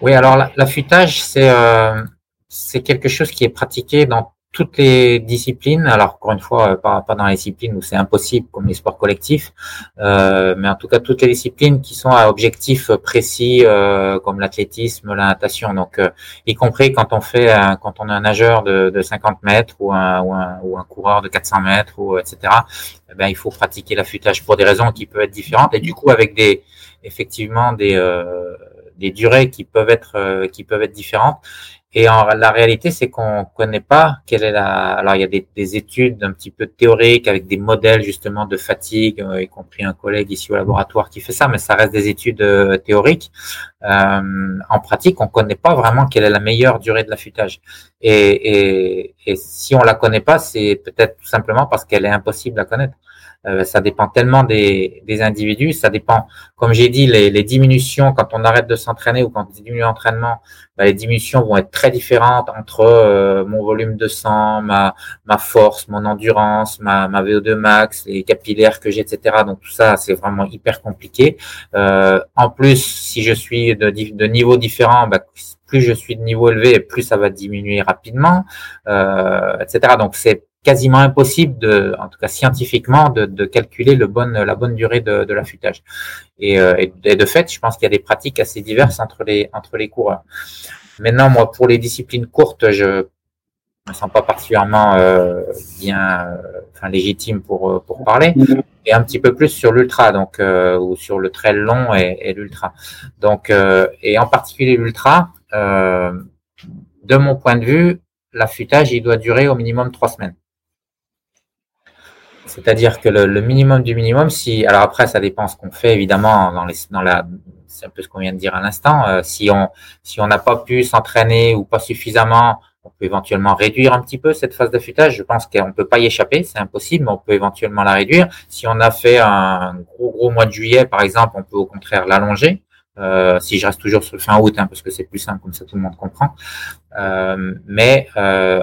Oui, alors l'affûtage, c'est euh, c'est quelque chose qui est pratiqué dans toutes les disciplines. Alors encore une fois, euh, pas, pas dans les disciplines où c'est impossible, comme les sports collectifs, euh, mais en tout cas toutes les disciplines qui sont à objectif précis, euh, comme l'athlétisme, la natation. Donc, euh, y compris quand on fait, un, quand on est un nageur de, de 50 mètres ou un, ou un, ou un coureur de 400 mètres ou etc. Eh ben, il faut pratiquer l'affûtage pour des raisons qui peuvent être différentes et du coup avec des effectivement des euh, des durées qui peuvent être qui peuvent être différentes et en, la réalité, c'est qu'on connaît pas quelle est la. Alors, il y a des, des, études un petit peu théoriques avec des modèles justement de fatigue, euh, y compris un collègue ici au laboratoire qui fait ça, mais ça reste des études euh, théoriques. Euh, en pratique, on connaît pas vraiment quelle est la meilleure durée de l'affûtage. Et, et, et si on la connaît pas, c'est peut-être tout simplement parce qu'elle est impossible à connaître. Euh, ça dépend tellement des, des, individus. Ça dépend, comme j'ai dit, les, les, diminutions quand on arrête de s'entraîner ou quand on diminue l'entraînement, bah, les diminutions vont être très différentes entre euh, mon volume de sang, ma, ma force, mon endurance, ma, ma VO2 max, les capillaires que j'ai, etc. Donc tout ça, c'est vraiment hyper compliqué. Euh, en plus, si je suis de, de niveau différent, bah, plus je suis de niveau élevé, plus ça va diminuer rapidement, euh, etc. Donc c'est quasiment impossible, de, en tout cas scientifiquement, de, de calculer le la bonne durée de, de l'affûtage. Et, euh, et, de fait, je pense qu'il y a des pratiques assez diverses entre les, entre les coureurs. Maintenant, moi, pour les disciplines courtes, je me sens pas particulièrement euh, bien, euh, enfin légitime pour euh, pour parler, et un petit peu plus sur l'ultra, donc ou sur le trail long et, et l'ultra. Donc et en particulier l'ultra, de mon point de vue, l'affûtage il doit durer au minimum trois semaines. C'est-à-dire que le, minimum du minimum, si alors après ça dépend ce qu'on fait évidemment dans les dans la c'est un peu ce qu'on vient de dire à l'instant. si on si on n'a pas pu s'entraîner ou pas suffisamment on peut éventuellement réduire un petit peu cette phase d'affûtage. Je pense qu'on peut pas y échapper, c'est impossible, mais on peut éventuellement la réduire. Si on a fait un gros gros mois de juillet, par exemple, on peut au contraire l'allonger. Euh, si je reste toujours sur le fin août, hein, parce que c'est plus simple, comme ça tout le monde comprend. Euh, mais euh,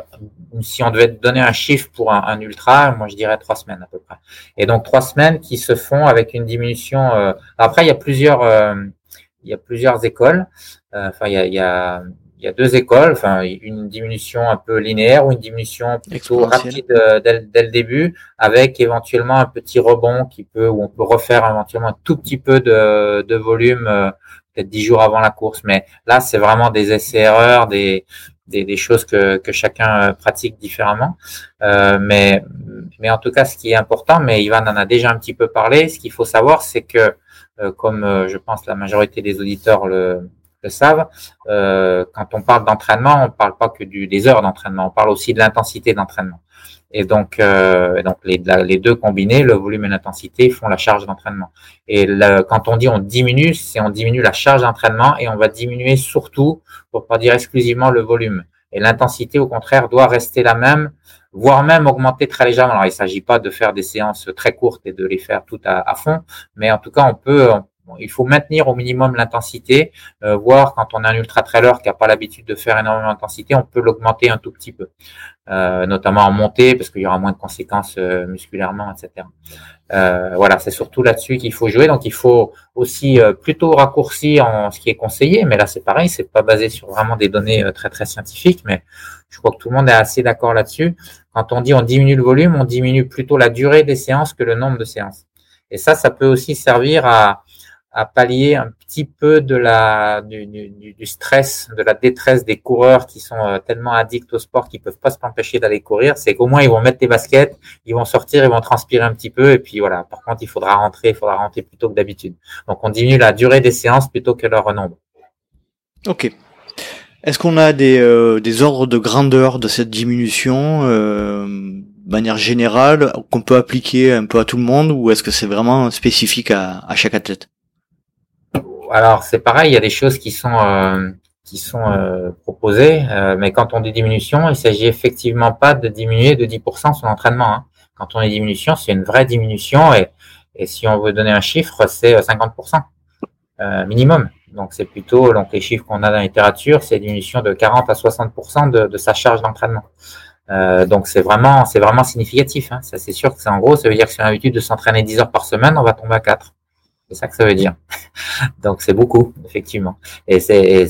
si on devait donner un chiffre pour un, ultra, moi je dirais trois semaines à peu près. Et donc trois semaines qui se font avec une diminution. après, il y a plusieurs, il y a plusieurs écoles. Enfin, il y a, il y a il y a deux écoles, enfin une diminution un peu linéaire ou une diminution plutôt rapide euh, dès, le début, avec éventuellement un petit rebond qui peut où on peut refaire éventuellement un tout petit peu de, de volume, euh, peut-être dix jours avant la course. Mais là, c'est vraiment des essais-erreurs, des, des, des, choses que, que chacun euh, pratique différemment. Euh, mais, mais en tout cas, ce qui est important, mais Ivan en a déjà un petit peu parlé, ce qu'il faut savoir, c'est que, comme je pense la majorité des auditeurs le savent, euh, quand on parle d'entraînement, on ne parle pas que du, des heures d'entraînement, on parle aussi de l'intensité d'entraînement. Et donc, euh, donc les, deux combinés, le volume et l'intensité, font la charge d'entraînement. Et quand on dit on diminue, c'est on diminue la charge d'entraînement et on va diminuer surtout, pour pas dire exclusivement, le volume. Et l'intensité, au contraire, doit rester la même, voire même augmenter très légèrement. Alors, il ne s'agit pas de faire des séances très courtes et de les faire toutes à fond, mais en tout cas, on peut, il faut maintenir au minimum l'intensité, euh, voire quand on a un ultra trailer qui n'a pas l'habitude de faire énormément d'intensité, on peut l'augmenter un tout petit peu, euh, notamment en montée parce qu'il y aura moins de conséquences euh, musculairement, etc. Euh, voilà, c'est surtout là-dessus qu'il faut jouer. Donc il faut aussi plutôt raccourcir en ce qui est conseillé, mais là c'est pareil, c'est pas basé sur vraiment des données très très scientifiques, mais je crois que tout le monde est assez d'accord là-dessus. Quand on dit on diminue le volume, on diminue plutôt la durée des séances que le nombre de séances. Et ça, ça peut aussi servir à, à pallier un petit peu de la du, du, du, stress, de la détresse des coureurs qui sont euh, tellement addicts au sport qu'ils peuvent pas s'empêcher d'aller courir. C'est qu'au moins ils vont mettre des baskets, ils vont sortir, ils vont transpirer un petit peu et puis voilà. Par contre, il faudra rentrer, il faudra rentrer plutôt que d'habitude. Donc on diminue la durée des séances plutôt que leur nombre. Ok. Est-ce qu'on a des, euh, des ordres de grandeur de cette diminution euh, de manière générale qu'on peut appliquer un peu à tout le monde ou est-ce que c'est vraiment spécifique à, à chaque athlète? Alors c'est pareil, il y a des choses qui sont euh, qui sont euh, proposées, euh, mais quand on dit diminution, il s'agit effectivement pas de diminuer de 10% son entraînement. Hein. Quand on dit diminution, c'est une vraie diminution et, et si on veut donner un chiffre, c'est 50% minimum. Donc c'est plutôt donc les chiffres qu'on a dans la littérature, c'est diminution de 40 à 60% de, de sa charge d'entraînement. donc c'est vraiment c'est vraiment significatif. Hein. Ça c'est sûr que c'est en gros, ça veut dire que si on a l'habitude de s'entraîner 10 heures par semaine, on va tomber à 4. C'est ça que ça veut dire. Donc c'est beaucoup, effectivement. Et c'est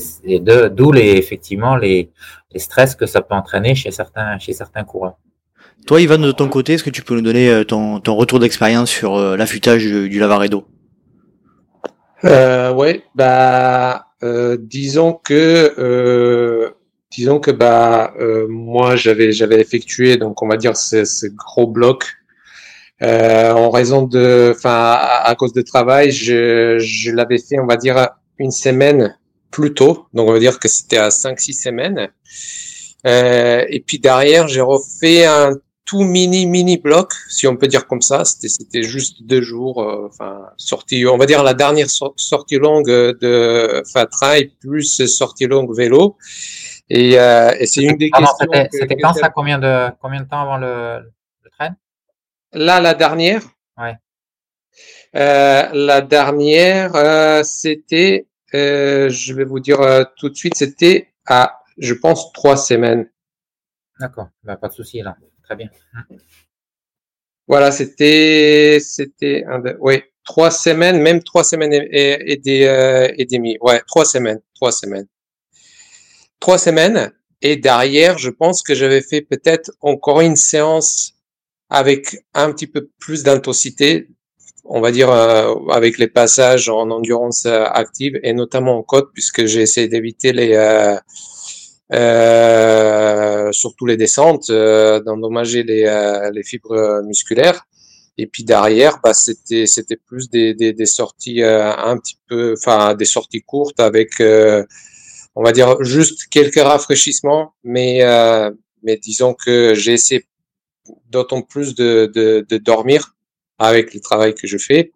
d'où les effectivement les, les stress que ça peut entraîner chez certains chez certains coureurs. Toi, Ivan, de ton côté, est-ce que tu peux nous donner euh, ton, ton retour d'expérience sur euh, l'affûtage du Lavaredo? Euh, Ouais, bah euh, disons que euh, disons que bah moi j'avais j'avais effectué donc on va dire ce, ce gros bloc euh, en raison de, enfin, à, cause de travail, je, je l'avais fait, on va dire, une semaine plus tôt. Donc, on va dire que c'était à 5-6 semaines. Euh, et puis derrière, j'ai refait un tout mini mini bloc, si on peut dire comme ça. C'était c'était juste deux jours, euh, enfin sortie, on va dire la dernière sortie longue de Trail plus sortie longue vélo. Et, euh, et c'est une des questions. C'était quand ça? Combien de combien de temps avant le, Là, la dernière. Ouais. Euh, la dernière, euh, c'était, euh, je vais vous dire euh, tout de suite, c'était à, je pense, trois semaines. D'accord, bah, pas de souci là, très bien. Voilà, c'était, c'était, oui, trois semaines, même trois semaines et, et, des, euh, et demi. Ouais, trois semaines, trois semaines, trois semaines. Et derrière, je pense que j'avais fait peut-être encore une séance avec un petit peu plus d'intensité, on va dire euh, avec les passages en endurance euh, active et notamment en côte, puisque j'ai essayé d'éviter les euh, surtout les descentes, d'endommager les, les fibres musculaires. Et puis derrière, bah, c'était c'était plus des, des, des sorties un petit peu, enfin des sorties courtes avec, on va dire juste quelques rafraîchissements, mais mais disons que j'ai essayé d'autant plus de, de, de, dormir avec le travail que je fais.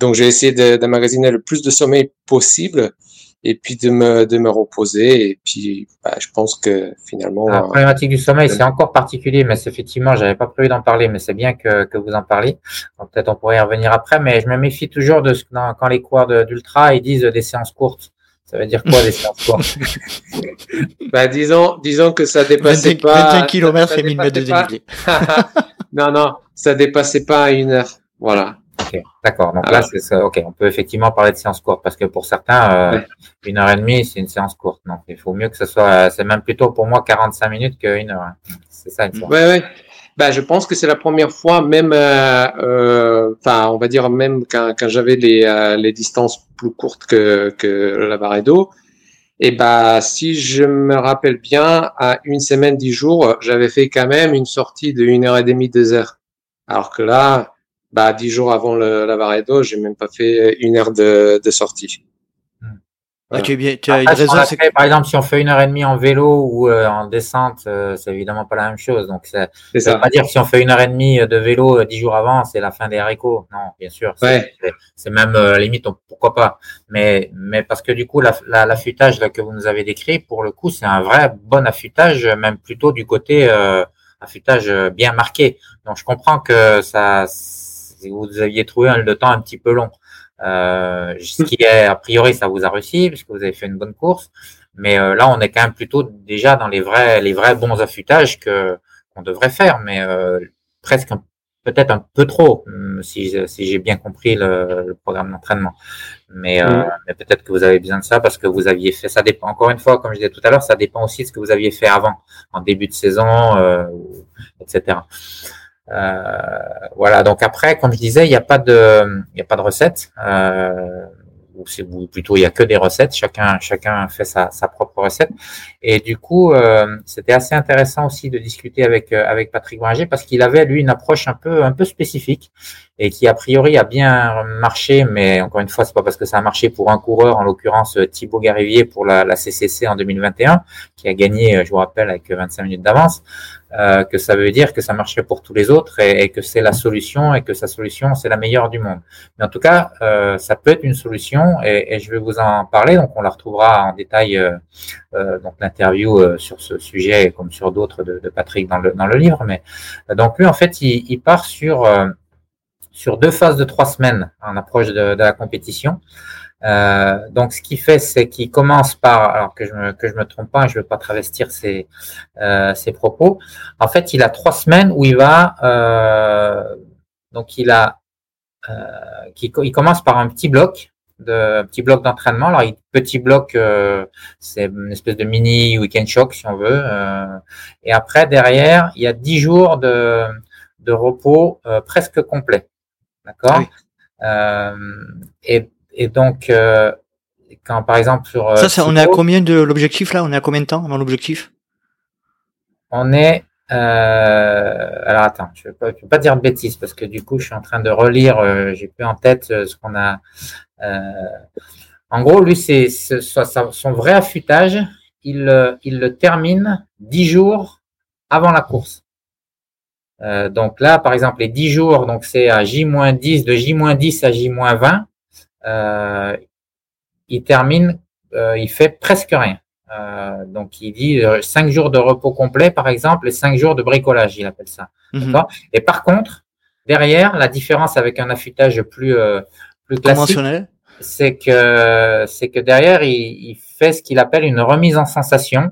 Donc j'ai essayé d'emmagasiner le plus de sommeil possible et puis de me, reposer. Et puis bah, je pense que finalement... La problématique du sommeil, c'est encore particulier, mais effectivement, j'avais pas prévu d'en parler, mais c'est bien que, vous en parliez. Peut-être on pourrait y revenir après, mais je me méfie toujours de ce quand les coureurs d'ultra, ils disent des séances courtes. Ça veut dire quoi des séances courtes bah, disons, disons que ça dépassait 25, pas. 25 km et 1000 mètres de dénivelé. non, non, ça dépassait pas une heure. Voilà. D'accord. Donc là, c'est ça. Ok, on peut effectivement parler de séance courte parce que pour certains, euh, une heure et demie, c'est une séance courte. Donc il faut mieux que ce soit. C'est même plutôt pour moi 45 minutes qu'une heure. Hein. C'est ça une séance. Ouais, ouais. Bah, je pense que c'est la première fois, même, euh, euh, enfin, on va dire même quand, quand j'avais les, euh, les distances plus courtes que, que la Varedo. Et bah, si je me rappelle bien, à une semaine, dix jours, j'avais fait quand même une sortie de une heure et demie, deux heures. Alors que là, bah, dix jours avant le, la Varedo, j'ai même pas fait une heure de, de sortie. Ah, tu, bien, tu as une raison. par exemple, si on fait une heure et demie en vélo ou euh, en descente, euh, c'est évidemment pas la même chose. Donc, ça ne veut pas dire que si on fait une heure et demie de vélo euh, dix jours avant, c'est la fin des haricots. Non, bien sûr. C'est même limite, pourquoi pas. Mais, mais parce que du coup, l'affûtage la, que vous nous avez décrit, pour le coup, c'est un vrai bon affûtage, même plutôt du côté affûtage bien marqué. Donc, je comprends que ça, vous aviez trouvé le temps un petit peu long. Euh, ce qui est, a priori, ça vous a réussi puisque vous avez fait une bonne course. Mais euh, là, on est quand même plutôt déjà dans les vrais, les vrais bons affûtages que qu'on devrait faire, mais euh, presque peut-être un peu trop, hum, si, si j'ai bien compris le, le programme d'entraînement. Mais, euh, mais peut-être que vous avez besoin de ça parce que vous aviez fait. Ça dépend. Encore une fois, comme je disais tout à l'heure, ça dépend aussi de ce que vous aviez fait avant, en début de saison, euh, etc. Euh, voilà. Donc après, comme je disais, il n'y a pas de, il a pas de recette. Euh, ou c'est plutôt il y a que des recettes. Chacun, chacun fait sa, sa propre recette. Et du coup, euh, c'était assez intéressant aussi de discuter avec avec Patrick Bringer parce qu'il avait lui une approche un peu un peu spécifique et qui a priori a bien marché. Mais encore une fois, c'est pas parce que ça a marché pour un coureur, en l'occurrence Thibaut Garivier pour la, la CCC en 2021, qui a gagné, je vous rappelle, avec 25 minutes d'avance. Euh, que ça veut dire que ça marcherait pour tous les autres et, que c'est la solution et que sa solution c'est la meilleure du monde. Mais en tout cas, euh, ça peut être une solution et, et, je vais vous en parler. Donc on la retrouvera en détail euh, euh donc l'interview euh, sur ce sujet comme sur d'autres de, de, Patrick dans le dans le livre. Mais donc lui en fait il, il part sur sur deux phases de trois semaines en approche de, de la compétition. Euh, donc, ce qu'il fait, c'est qu'il commence par, alors que je me que je me trompe pas, je ne veux pas travestir ses euh, ses propos. En fait, il a trois semaines où il va, euh, donc il a, euh, il commence par un petit bloc de petit bloc d'entraînement. Alors, il, petit bloc, euh, c'est une espèce de mini week-end shock si on veut. Euh, et après, derrière, il y a dix jours de de repos presque complet. D'accord. Oui. et et donc, euh, quand par exemple sur. Euh, ça, ça on est à combien de l'objectif là? On est à combien de temps avant l'objectif? On est. Euh, alors attends, je ne vais, pas dire de bêtises parce que du coup, je suis en train de relire. Euh, J'ai plus en tête euh, ce qu'on a. en gros, lui, c'est son vrai affûtage. Il, il le termine dix jours avant la course. Donc là, par exemple, les dix jours, donc c'est à J-10, de J-10 à J-20 euh, il termine, euh, il fait presque rien. Euh, donc il dit cinq jours de repos complet par exemple et cinq jours de bricolage, il appelle ça. Mhm. Et par contre, derrière, la différence avec un affûtage plus plus classique, c'est que c'est que derrière il, il fait ce qu'il appelle une remise en sensation.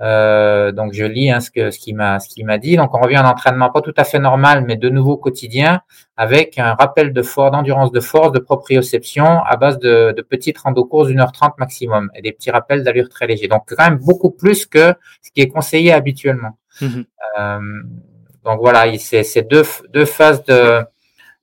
Euh, donc je lis hein, ce que ce qu'il m'a ce qu'il m'a dit. Donc on revient à un entraînement pas tout à fait normal, mais de nouveau quotidien, avec un rappel de force, d'endurance de force, de proprioception à base de, de petites rando courses d'une heure trente maximum et des petits rappels d'allure très légers. Donc quand même beaucoup plus que ce qui est conseillé habituellement. Mhm. Euh, Donc voilà, c'est deux, deux phases de,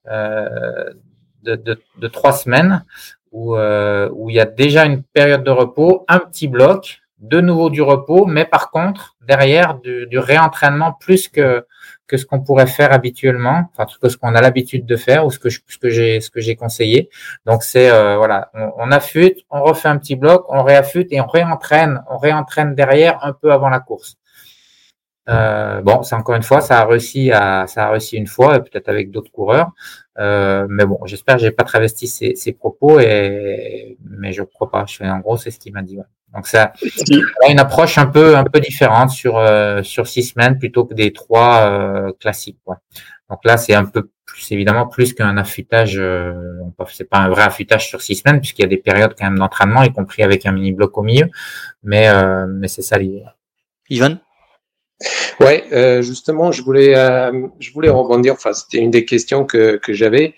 de, de, de, trois semaines où, où il y a déjà une période de repos, un petit bloc, de nouveau du repos, mais par contre, derrière, du, du réentraînement plus que, que ce qu'on pourrait faire habituellement, enfin que ce qu'on a l'habitude de faire ou ce que ce que j'ai ce que j'ai conseillé. Donc c'est euh, voilà, on, on, affûte, on refait un petit bloc, on réaffûte et on réentraîne, on réentraîne derrière un peu avant la course. Euh, bon, c'est encore une fois, ça a réussi à ça a réussi une fois, peut-être avec d'autres coureurs. Euh, mais bon, j'espère que j'ai pas travesti ses, ses, propos et mais je crois pas. Je fais en gros, c'est ce qu'il m'a dit. Ouais. Donc ça a une approche un peu un peu différente sur euh, sur six semaines plutôt que des trois euh, classiques. Quoi. Donc là, c'est un peu plus évidemment plus qu'un affûtage. Euh, c'est pas un vrai affûtage sur six semaines puisqu'il y a des périodes quand même d'entraînement, y compris avec un mini bloc au milieu. Mais euh, mais c'est ça l'idée. Ivan. Ouais, euh, justement, je voulais, euh, je voulais rebondir. Enfin, c'était une des questions que, que j'avais.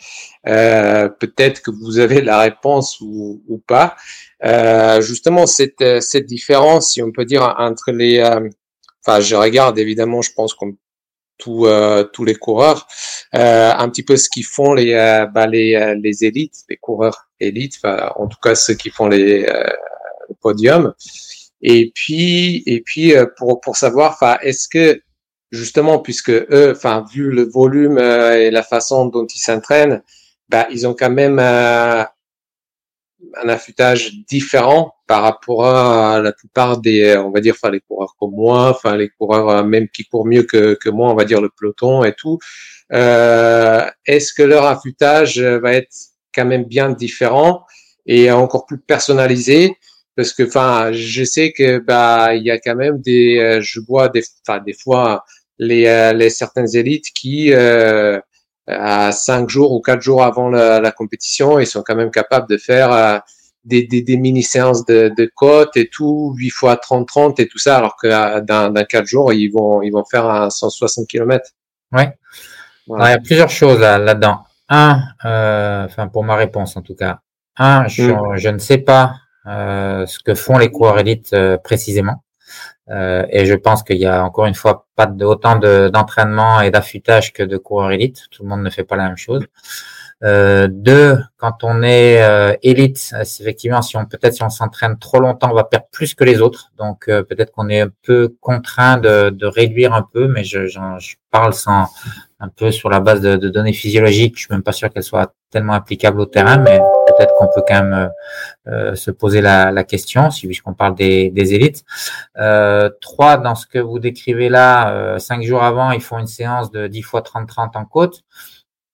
Euh, Peut-être que vous avez la réponse ou, ou pas. Euh, justement, cette, cette différence, si on peut dire, entre les. Euh, enfin, je regarde évidemment, je pense comme tous tous les coureurs, un petit peu ce qu'ils font les bah, les les élites, les coureurs élites. En tout cas, ceux qui font les le podium. Et puis, et puis euh, pour pour savoir, enfin, est-ce que justement, puisque eux, enfin, vu le volume euh, et la façon dont ils s'entraînent, bah, ils ont quand même euh, un affûtage différent par rapport à la plupart des, on va dire, les coureurs comme moi, enfin, les coureurs même qui courent mieux que, que moi, on va dire le peloton et tout. Euh, Est-ce que leur affûtage va être quand même bien différent et encore plus personnalisé parce que enfin je sais que bah il y a quand même des euh, je vois des enfin des fois les euh, les certaines élites qui euh, à cinq jours ou quatre jours avant la, la, compétition ils sont quand même capables de faire euh, des, des, des, mini séances de, de côte et tout 8 fois 30 30 et tout ça alors que dans, dans quatre jours ils vont ils vont faire un 160 km ouais voilà. il y a plusieurs choses là, là dedans un enfin pour ma réponse en tout cas un je, mm. je ne sais pas ce que font les coureurs élites euh, précisément. Euh, et je pense qu'il y a encore une fois pas de, autant d'entraînement et d'affûtage que de coureurs élites. Tout le monde ne fait pas la même chose. Euh, deux, quand on est euh, élite, effectivement, si on peut-être si on s'entraîne trop longtemps, on va perdre plus que les autres. Donc euh, peut-être qu'on est un peu contraint de, de, réduire un peu, mais je, je, je, parle sans un peu sur la base de, de données physiologiques. Je suis même pas sûr qu'elles soient tellement applicables au terrain, mais peut-être qu'on peut quand même euh, se poser la, question, si puisqu'on parle des, élites. Euh, trois, dans ce que vous décrivez là, cinq jours avant, ils font une séance de 10 fois 30-30 en côte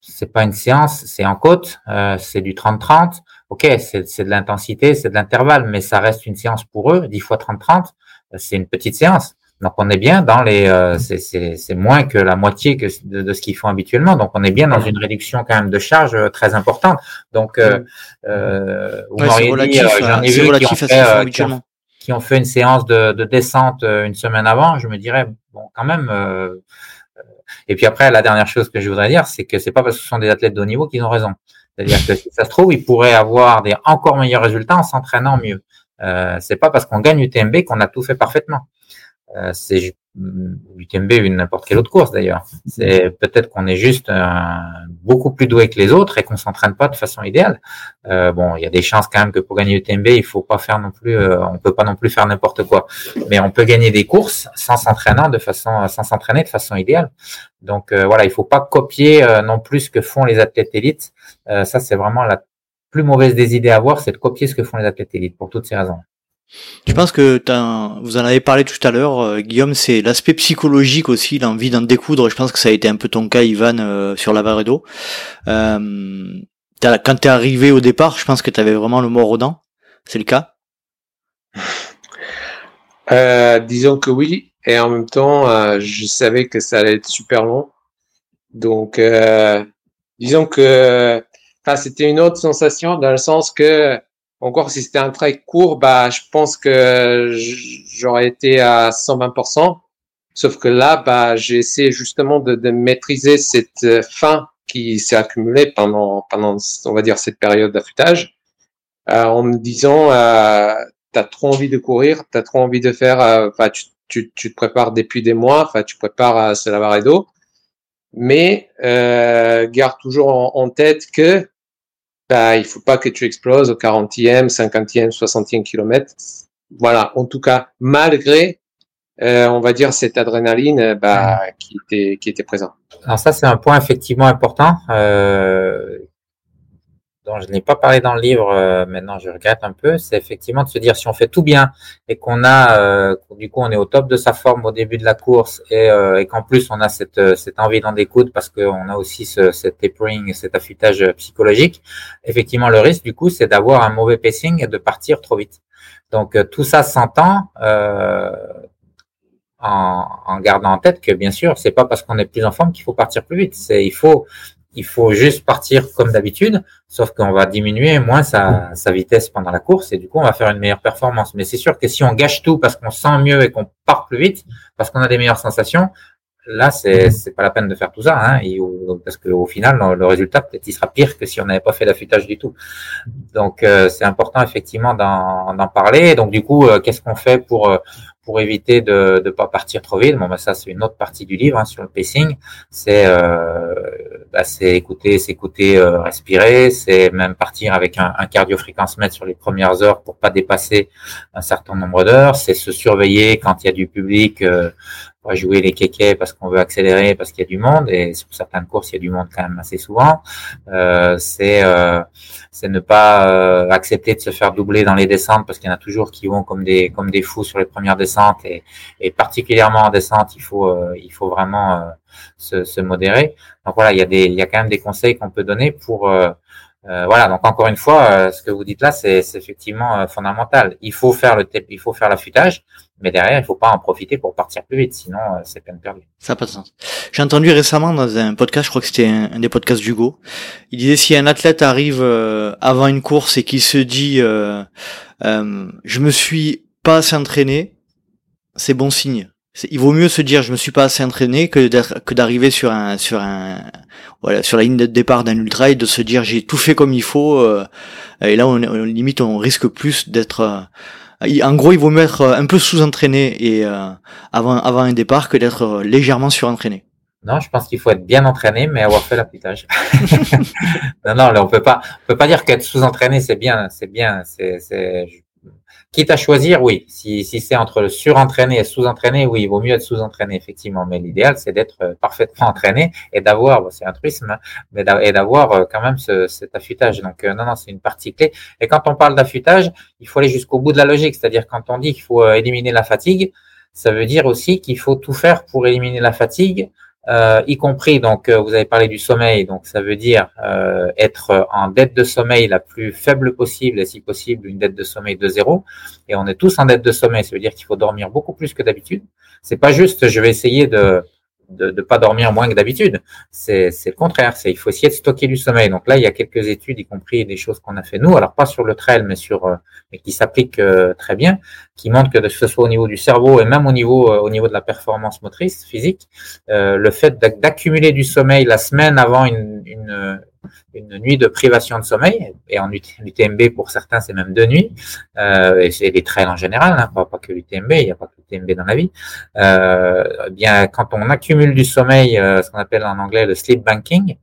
c'est pas une séance, c'est en côte, euh, c'est du 30-30. Ok, c'est de l'intensité, c'est de l'intervalle, mais ça reste une séance pour eux, 10 fois 30-30, c'est une petite séance. Donc on est bien dans les, euh, c'est moins que la moitié que de, de ce qu'ils font habituellement. Donc on est bien dans une réduction quand même de charge euh, très importante. Donc euh, euh, ouais, relatif, dit, j'en ai vu qui ont, fait, euh, qui, ont, qui ont, fait, une séance de, de, descente une semaine avant. Je me dirais bon quand même et puis après, la dernière chose que je voudrais dire, c'est que c'est pas parce que ce sont des athlètes de haut niveau qu'ils ont raison. C'est-à-dire que si ça se trouve, ils pourraient avoir des encore meilleurs résultats en s'entraînant mieux. Euh, c'est pas parce qu'on gagne UTMB qu'on a tout fait parfaitement. Euh, c'est UTMB ou n'importe quelle autre course d'ailleurs. C'est peut-être qu'on est juste euh, beaucoup plus doué que les autres et qu'on s'entraîne pas de façon idéale. Euh, bon, il y a des chances quand même que pour gagner UTMB, il faut pas faire non plus, on peut pas non plus faire n'importe quoi. Mais on peut gagner des courses sans s'entraîner de façon, sans s'entraîner de façon idéale. Donc voilà, il faut pas copier non plus ce que font les athlètes élites. ça, c'est vraiment la plus mauvaise des idées à avoir, c'est de copier ce que font les athlètes élites pour toutes ces raisons. Je pense que vous en avez parlé tout à l'heure, euh, Guillaume, c'est l'aspect psychologique aussi, l'envie d'en découdre. Je pense que ça a été un peu ton cas, Ivan, euh, sur la. Euh, quand t'es arrivé au départ, je pense que tu avais vraiment le mort aux dents. C'est le cas? Euh, Disons que oui, et en même temps, euh, je savais que ça allait être super long. Donc, disons que, enfin, c'était une autre sensation dans le sens que encore si c'était un trail court, bah, je pense que j'aurais été à 120%. Sauf que là, bah, j'ai essayé justement de, de, maîtriser cette euh, faim qui s'est accumulée pendant, pendant, on va dire, cette période d'affûtage, euh, en me disant, euh, t'as trop envie de courir, t'as trop envie de faire, euh, enfin, tu, tu, tu, te prépares depuis des mois, enfin, tu prépares à se laver d'eau, mais euh, garde toujours en, tête que il faut pas que tu exploses au 40e, 50e, 60e kilomètre. Voilà, en tout cas, malgré, euh, on va dire, cette adrénaline bah, qui, était, qui était présente. Alors ça, c'est un point effectivement important. Euh, dont je n'ai pas parlé dans le livre, euh, maintenant je regrette un peu, c'est effectivement de se dire si on fait tout bien et qu'on a, euh, du coup, on est au top de sa forme au début de la course et, euh, et qu'en plus on a cette, cette envie d'en découdre parce qu'on a aussi ce, cet tapering, cet affûtage psychologique, effectivement le risque du coup c'est d'avoir un mauvais pacing et de partir trop vite. Donc tout ça s'entend. En, en, gardant en tête que bien sûr, c'est pas parce qu'on est plus en forme qu'il faut partir plus vite. C'est il faut il faut juste partir comme d'habitude, sauf qu'on va diminuer moins sa, vitesse pendant la course et du coup on va faire une meilleure performance. Mais c'est sûr que si on gâche tout parce qu'on sent mieux et qu'on part plus vite, parce qu'on a des meilleures sensations, là c'est pas la peine de faire tout ça, hein, et, parce qu'au final le, résultat peut-être il sera pire que si on n'avait pas fait d'affûtage du tout. Donc euh, c'est important effectivement d'en parler. Donc du coup euh, qu'est-ce qu'on fait pour euh, pour éviter de ne pas partir trop vite? Bon, ben ça c'est une autre partie du livre hein, sur le pacing. C'est euh, bah, écouter, s'écouter, euh, respirer. C'est même partir avec un, un mètre sur les premières heures pour pas dépasser un certain nombre d'heures. C'est se surveiller quand il y a du public. Euh, va jouer les kékés parce qu'on veut accélérer, parce qu'il y a du monde, et sur certaines courses, il y a du monde quand même assez souvent. Euh, c'est euh, ne pas euh, accepter de se faire doubler dans les descentes, parce qu'il y en a toujours qui vont comme des comme des fous sur les premières descentes, et, et particulièrement en descente, il faut euh, il faut vraiment euh, se, se, modérer. Donc voilà, il y a des il y a quand même des conseils qu'on peut donner pour voilà, donc encore une fois, ce que vous dites là, c'est effectivement fondamental. Il faut faire le il faut faire l'affûtage, mais derrière, il faut pas en profiter pour partir plus vite, sinon euh, c'est peine perdue. Ça n'a pas de sens. J'ai entendu récemment dans un podcast, je crois que c'était un, des podcasts d'Hugo, il disait si un athlète arrive euh, avant une course et qu'il se dit euh, euh, je me suis pas assez entraîné, c'est bon signe. Il vaut mieux se dire je me suis pas assez entraîné que que d'arriver sur un sur un voilà sur la ligne de départ d'un ultra et de se dire j'ai tout fait comme il faut euh, et là on, on, limite on risque plus d'être en gros, il vaut mieux être euh, un peu sous-entraîné et euh, avant avant un départ que d'être euh, légèrement surentraîné. Non, je pense qu'il faut être bien entraîné, mais avoir fait l'application. non, non, là, on peut pas, on peut pas dire qu'être sous-entraîné c'est bien, c'est bien, c'est, c'est, Quitte à choisir, oui. Si, si c'est entre surentraîné et sous-entraîné, oui, il vaut mieux être sous-entraîné, effectivement. Mais l'idéal, c'est d'être euh, parfaitement entraîné et d'avoir, c'est un truisme, hein, mais d'avoir euh, quand même ce, cet affûtage. Donc, euh, non, non, c'est une partie clé. Et quand on parle d'affûtage, il faut aller jusqu'au bout de la logique. C'est-à-dire, quand on dit qu'il faut éliminer la fatigue, ça veut dire aussi qu'il faut tout faire pour éliminer la fatigue euh, y compris donc euh, vous avez parlé du sommeil, donc ça veut dire euh, être en dette de sommeil la plus faible possible et si possible une dette de sommeil de zéro. Et on est tous en dette de sommeil, ça veut dire qu'il faut dormir beaucoup plus que d'habitude. C'est pas juste je vais essayer de de ne pas dormir moins que d'habitude. C'est le contraire. C'est il faut essayer de stocker du sommeil. Donc là, il y a quelques études, y compris des choses qu'on a fait nous, alors pas sur le trail, mais sur euh, mais qui s'appliquent euh, très bien, qui montrent que ce soit au niveau du cerveau et même au niveau euh, au niveau de la performance motrice physique, le fait d'accumuler du sommeil la semaine avant une, une une nuit de privation de sommeil, et en UTMB pour certains c'est même deux nuits, euh, et c'est des trails en général, hein, pas, que l'UTMB, il n'y a pas que l'UTMB dans la vie. Euh, eh bien quand on accumule du sommeil, euh, ce qu'on appelle en anglais le sleep banking,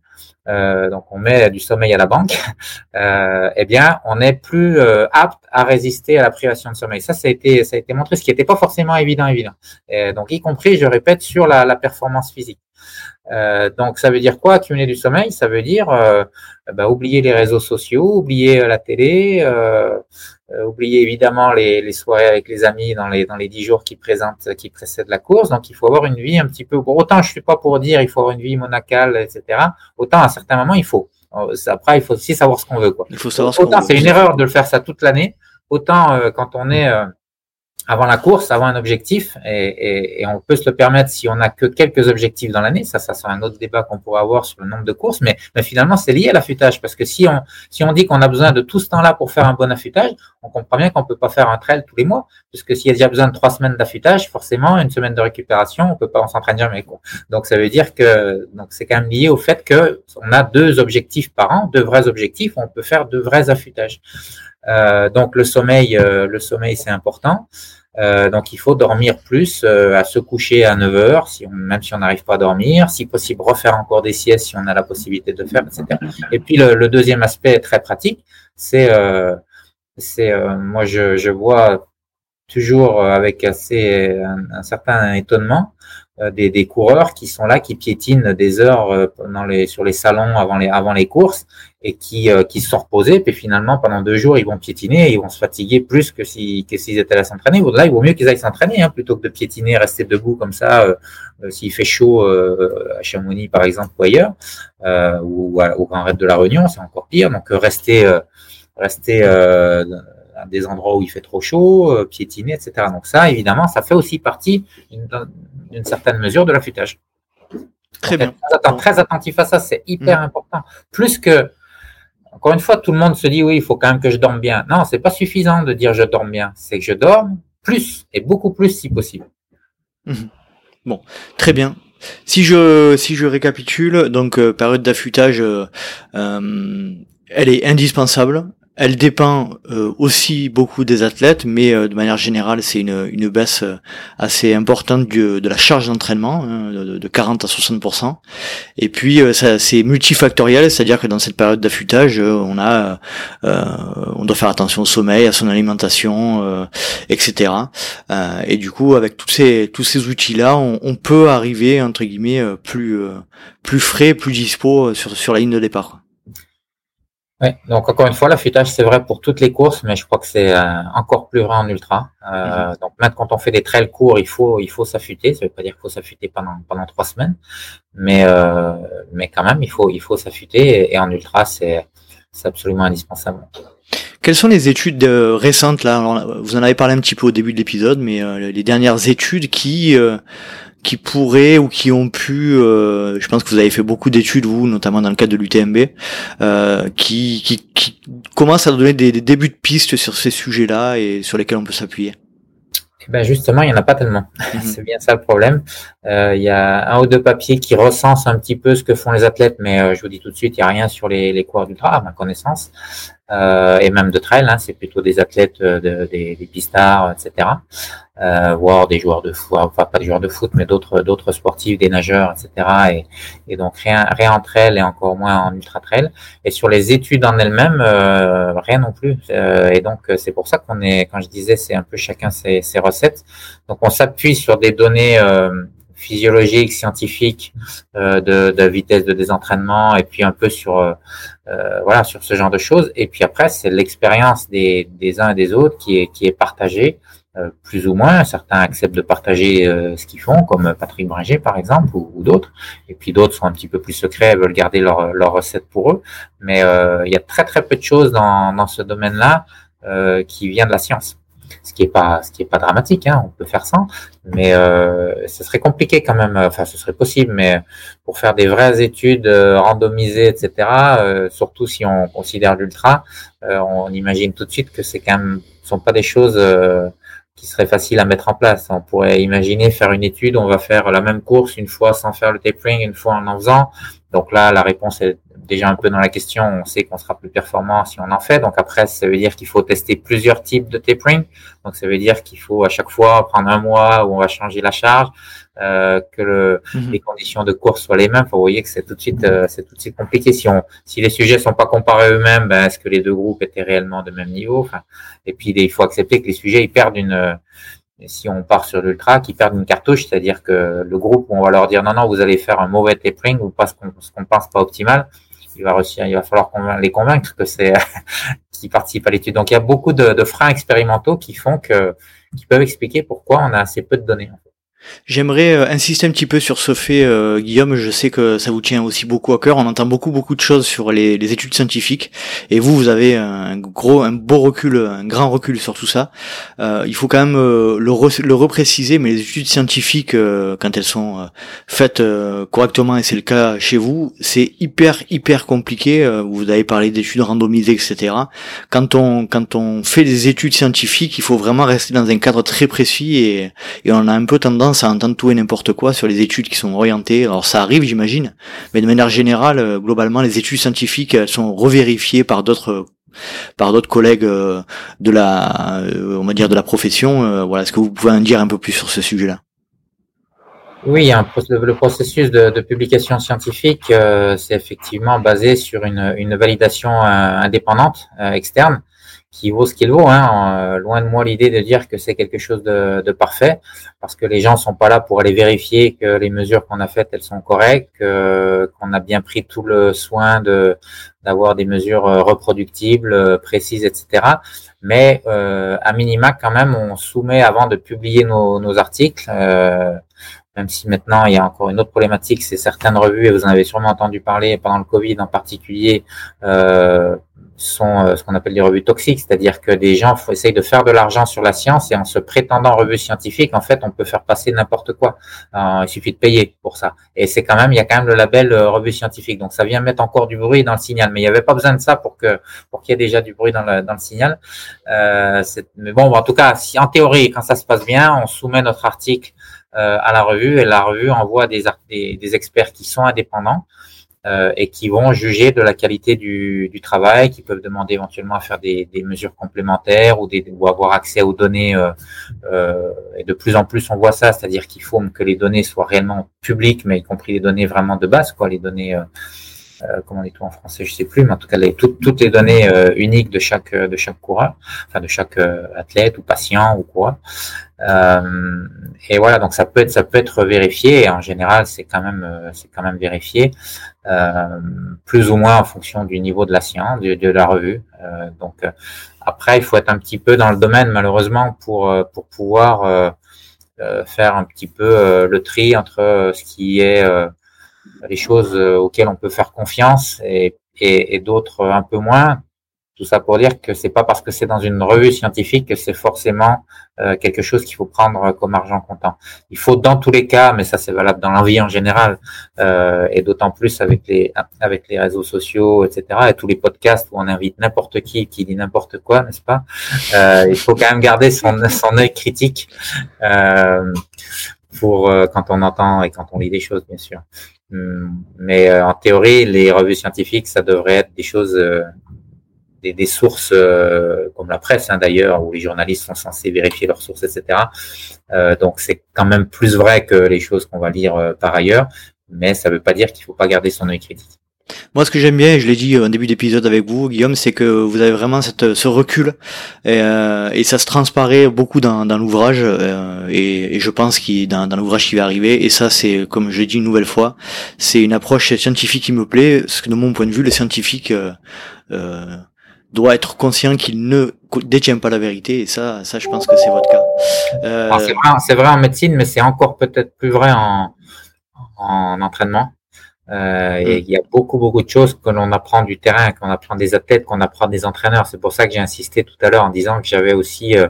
donc on met du sommeil à la banque, euh, eh bien on est plus apte à résister à la privation de sommeil. Ça, ça a été, ça a été montré, ce qui n'était pas forcément évident, évident. Donc y compris, je répète, sur la performance physique. Euh, donc ça veut dire quoi accumuler du sommeil? Ça veut dire euh, bah, oublier les réseaux sociaux, oublier euh, la télé, euh, euh, oublier évidemment les, les, soirées avec les amis dans les dans les dix jours qui présentent qui précèdent la course. Donc il faut avoir une vie un petit peu. Autant je suis pas pour dire il faut avoir une vie monacale, etc. Autant à certains moments il faut. Après il faut aussi savoir ce qu'on veut quoi. Il faut savoir autant c'est une erreur de le faire ça toute l'année. Autant quand on est avant la course, avoir un objectif, et, et, et, on peut se le permettre si on n'a que quelques objectifs dans l'année. Ça, ça sera un autre débat qu'on pourrait avoir sur le nombre de courses, mais, mais finalement, c'est lié à l'affûtage, parce que si on, si on dit qu'on a besoin de tout ce temps-là pour faire un bon affûtage, on comprend bien qu'on peut pas faire un trail tous les mois, puisque s'il y a déjà besoin de trois semaines d'affûtage, forcément, une semaine de récupération, on peut pas, on s'entraîne jamais, quoi. Donc, ça veut dire que, donc, c'est quand même lié au fait que on a deux objectifs par an, deux vrais objectifs, on peut faire de vrais affûtages. Donc le sommeil, le sommeil c'est important. donc il faut dormir plus, à se coucher à 9 heures, même si on n'arrive pas à dormir, si possible refaire encore des siestes si on a la possibilité de faire, etc. Et puis le, deuxième aspect très pratique, c'est, c'est moi je, vois toujours avec assez un certain étonnement euh, des, coureurs qui sont là, qui piétinent des heures euh, sur les salons avant les, avant les courses et qui, euh, qui se sont reposés. Puis finalement, pendant deux jours, ils vont piétiner et ils vont se fatiguer plus que s'ils que s'ils étaient là s'entraîner. Là, il vaut mieux qu'ils aillent s'entraîner hein, plutôt que de piétiner, rester debout comme ça. S'il fait chaud à Chamonix, par exemple, ou ailleurs, ou, au Grand Raid de la Réunion, c'est encore pire. Donc, rester, rester à des endroits où il fait trop chaud, piétiner, etc. Donc ça, évidemment, ça fait aussi partie d'une certaine mesure de l'affûtage. Très bien. Très, attentif à ça, c'est hyper mm. important. Plus que, encore une fois, tout le monde se dit oui, il faut quand même que je dorme bien. Non, c'est pas suffisant de dire je dors bien. C'est que je dorme plus et beaucoup plus si possible. Mm-hmm. Bon, très bien. Si je si je récapitule, donc euh, période d'affûtage, euh, euh, elle est indispensable. Elle dépend euh, aussi beaucoup des athlètes, mais euh, de manière générale, c'est une, baisse euh, assez importante de la charge d'entraînement, hein, de, 40 à 60%. Et puis, c'est multifactoriel, c'est-à-dire que dans cette période d'affûtage, on a, on doit faire attention au sommeil, à son alimentation, etc. et du coup, avec tous ces tous ces outils-là, on, on, peut arriver entre guillemets plus plus frais, plus dispo sur sur la ligne de départ. Oui, donc encore une fois, l'affûtage, c'est vrai pour toutes les courses, mais je crois que c'est euh, encore plus vrai en ultra. Euh, mhm. Donc maintenant, quand on fait des trails courts, il faut il faut s'affûter. Ça veut pas dire qu'il faut s'affûter pendant pendant trois semaines, mais euh, mais quand même, il faut il faut s'affûter et, en ultra, c'est c'est absolument indispensable. Quelles sont les études récentes là? Vous en avez parlé un petit peu au début de l'épisode, mais les dernières études qui qui pourraient ou qui ont pu, euh, je pense que vous avez fait beaucoup d'études, vous, notamment dans le cadre de l'UTMB, euh, qui, qui, qui commencent à donner des, des, débuts de pistes sur ces sujets-là et sur lesquels on peut s'appuyer. Eh ben justement, il n'y en a pas tellement. Mhm. C'est bien ça le problème. Euh, il y a un ou deux papiers qui recensent un petit peu ce que font les athlètes, mais je vous dis tout de suite, il n'y a rien sur les, les coureurs d'ultra, à ma connaissance, euh, et même de trail. Hein, c'est plutôt des athlètes, de, des, des pistards, etc euh, voire des joueurs de foot, enfin pas des joueurs de foot, mais d'autres d'autres sportifs, des nageurs, etc. Et, et, donc rien rien entre elles et encore moins en ultra trail. Et sur les études en elles-mêmes, euh, rien non plus. Euh, et donc c'est pour ça qu'on est, quand je disais, c'est un peu chacun ses, ses recettes. Donc on s'appuie sur des données euh, physiologiques, scientifiques, euh, de, vitesse de désentraînement, et puis un peu sur euh, voilà sur ce genre de choses. Et puis après, c'est l'expérience des, des uns et des autres qui est qui est partagée euh, plus ou moins. Certains acceptent de partager euh, ce qu'ils font, comme Patrick Bringer par exemple, ou, d'autres. Et puis d'autres sont un petit peu plus secrets, veulent garder leur, leur recette pour eux. Mais euh, il y a très très peu de choses dans, dans ce domaine-là qui vient de la science. Ce qui est pas, ce qui est pas dramatique, hein, on peut faire ça, mais euh, ce serait compliqué quand même. Enfin, ce serait possible, mais pour faire des vraies études randomisées, etc. surtout si on considère l'ultra, on imagine tout de suite que c'est quand même, sont pas des choses qui serait facile à mettre en place. On pourrait imaginer faire une étude, on va faire la même course une fois sans faire le tapering, une fois en en faisant. Donc là, la réponse est déjà un peu dans la question. On sait qu'on sera plus performant si on en fait. Donc après, ça veut dire qu'il faut tester plusieurs types de tapering. Donc ça veut dire qu'il faut à chaque fois prendre un mois où on va changer la charge, euh, que le, mhm. les conditions de course soient les mêmes. Vous voyez que c'est tout de suite, euh, c'est tout de suite compliqué. Si on, si les sujets sont pas comparés eux-mêmes, ben, est-ce que les deux groupes étaient réellement de même niveau? Enfin, Et puis il faut accepter que les sujets ils perdent une si on part sur l'ultra, qui perdent une cartouche, c'est-à-dire que le groupe, on va leur dire non, non, vous allez faire un mauvais tapering ou pas ce qu'on qu'on pense pas optimal, il va réussir, il va falloir les convaincre que c'est qui participent à l'étude. Donc il y a beaucoup de, de, freins expérimentaux qui font que qui peuvent expliquer pourquoi on a assez peu de données. J'aimerais euh, insister un petit peu sur ce fait, euh, Guillaume. Je sais que ça vous tient aussi beaucoup à cœur. On entend beaucoup beaucoup de choses sur les, les études scientifiques, et vous, vous avez un gros, un beau recul, un grand recul sur tout ça. Euh, il faut quand même euh, le, le repréciser, mais les études scientifiques, quand elles sont faites correctement, et c'est le cas chez vous, c'est hyper hyper compliqué. vous avez parlé d'études randomisées, etc. Quand on quand on fait des études scientifiques, il faut vraiment rester dans un cadre très précis, et, et on a un peu tendance à entendre tout et n'importe quoi sur les études qui sont orientées. Alors ça arrive, j'imagine, mais de manière générale, euh, globalement, les études scientifiques sont revérifiées par d'autres par d'autres collègues de la, on va dire de la profession. voilà, est-ce que vous pouvez en dire un peu plus sur ce sujet-là? Oui, le processus de, publication scientifique, c'est effectivement basé sur une validation indépendante, externe, qui vaut ce qu'il vaut. Hein. Euh, loin de moi l'idée de dire que c'est quelque chose de, de, parfait, parce que les gens sont pas là pour aller vérifier que les mesures qu'on a faites elles sont correctes, qu'on a bien pris tout le soin de d'avoir des mesures euh, reproductibles, euh, précises, etc. Mais euh, à minima quand même, on soumet avant de publier nos, nos articles. Euh, même si maintenant il y a encore une autre problématique, c'est certaines revues, et vous en avez sûrement entendu parler pendant le Covid en particulier, euh, sont euh, ce qu'on appelle des revues toxiques, c'est-à-dire que des gens essayent de faire de l'argent sur la science et en se prétendant revue scientifique, en fait, on peut faire passer n'importe quoi. Euh, il suffit de payer pour ça. Et c'est quand même, il y a quand même le label euh, revue scientifique, donc ça vient mettre encore du bruit dans le signal. Mais il n'y avait pas besoin de ça pour que pour qu'il y ait déjà du bruit dans le, dans le signal. Euh, mais bon, en tout cas, si en théorie, quand ça se passe bien, on soumet notre article à la revue et la revue envoie des, des, des experts qui sont indépendants. Euh, et qui vont juger de la qualité du, travail, qui peuvent demander éventuellement à faire des, des mesures complémentaires ou, des, ou avoir accès aux données. Euh, euh, et de plus en plus, on voit ça, c'est-à-dire qu'il faut que les données soient réellement publiques, mais y compris les données vraiment de base, quoi, les données. Euh, euh comment on dit tout en français, je sais plus, mais en tout cas les, toutes les données euh, uniques de chaque de chaque coureur, enfin de chaque athlète ou patient ou quoi. Euh, et voilà, donc ça peut être ça peut être vérifié. Et en général, c'est quand même euh, c'est quand même vérifié, euh, plus ou moins en fonction du niveau de la science, de, de la revue. Euh, donc après, il faut être un petit peu dans le domaine malheureusement pour pour pouvoir faire un petit peu le tri entre ce qui est les choses auxquelles on peut faire confiance et, d'autres un peu moins tout ça pour dire que c'est pas parce que c'est dans une revue scientifique que c'est forcément euh, quelque chose qu'il faut prendre comme argent comptant. Il faut dans tous les cas, mais ça c'est valable dans la vie en général, euh, et d'autant plus avec les réseaux sociaux, etc. et tous les podcasts où on invite n'importe qui qui dit n'importe quoi, n'est-ce pas? Euh, Il faut quand même garder son son œil critique euh, pour euh, quand on entend et quand on lit des choses, bien sûr. Hum, mais euh, en théorie, les revues scientifiques, ça devrait être des choses des, des sources euh, comme la presse hein, d'ailleurs, où les journalistes sont censés vérifier leurs sources, etc. Euh, donc c'est quand même plus vrai que les choses qu'on va lire euh, par ailleurs, mais ça ne veut pas dire qu'il ne faut pas garder son œil critique. Moi, ce que j'aime bien, et je l'ai dit en début d'épisode avec vous, Guillaume, c'est que vous avez vraiment ce recul et, et ça se transparaît beaucoup dans, l'ouvrage et, et, je pense qu'il dans, dans l'ouvrage qui va arriver. Et ça, c'est comme je l'ai dit une nouvelle fois, c'est une approche scientifique qui me plaît. Parce que de mon point de vue, le scientifique euh, doit être conscient qu'il ne détient pas la vérité et ça, ça je pense que c'est votre cas. Euh... C'est vrai, vrai, en médecine, mais c'est encore peut-être plus vrai en entraînement. Euh, et mm. il y a beaucoup, beaucoup de choses que l'on apprend du terrain, qu'on apprend des athlètes, qu'on apprend des entraîneurs. C'est pour ça que j'ai insisté tout à l'heure en disant que j'avais aussi, euh,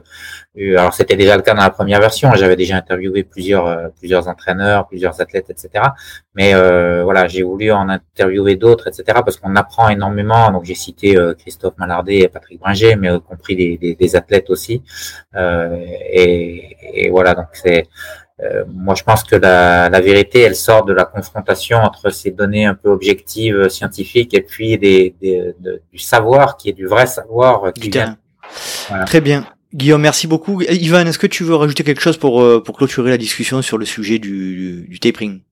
eu, alors c'était déjà le cas dans la première version, j'avais déjà interviewé plusieurs, euh, plusieurs entraîneurs, plusieurs athlètes, etc. Mais euh, voilà, j'ai voulu en interviewer d'autres, etc. Parce qu'on apprend énormément. Donc j'ai cité Christophe Mallardet et Patrick Bringer, mais y compris des, des, des athlètes aussi. et, et voilà, donc c'est euh, moi, je pense que la, la, vérité, elle sort de la confrontation entre ces données un peu objectives, euh, scientifiques, et puis des, des du savoir qui est du vrai savoir euh, qui vient. Très bien. Guillaume, merci beaucoup. Ivan, est-ce que tu veux rajouter quelque chose pour, pour clôturer la discussion sur le sujet du, du tapering?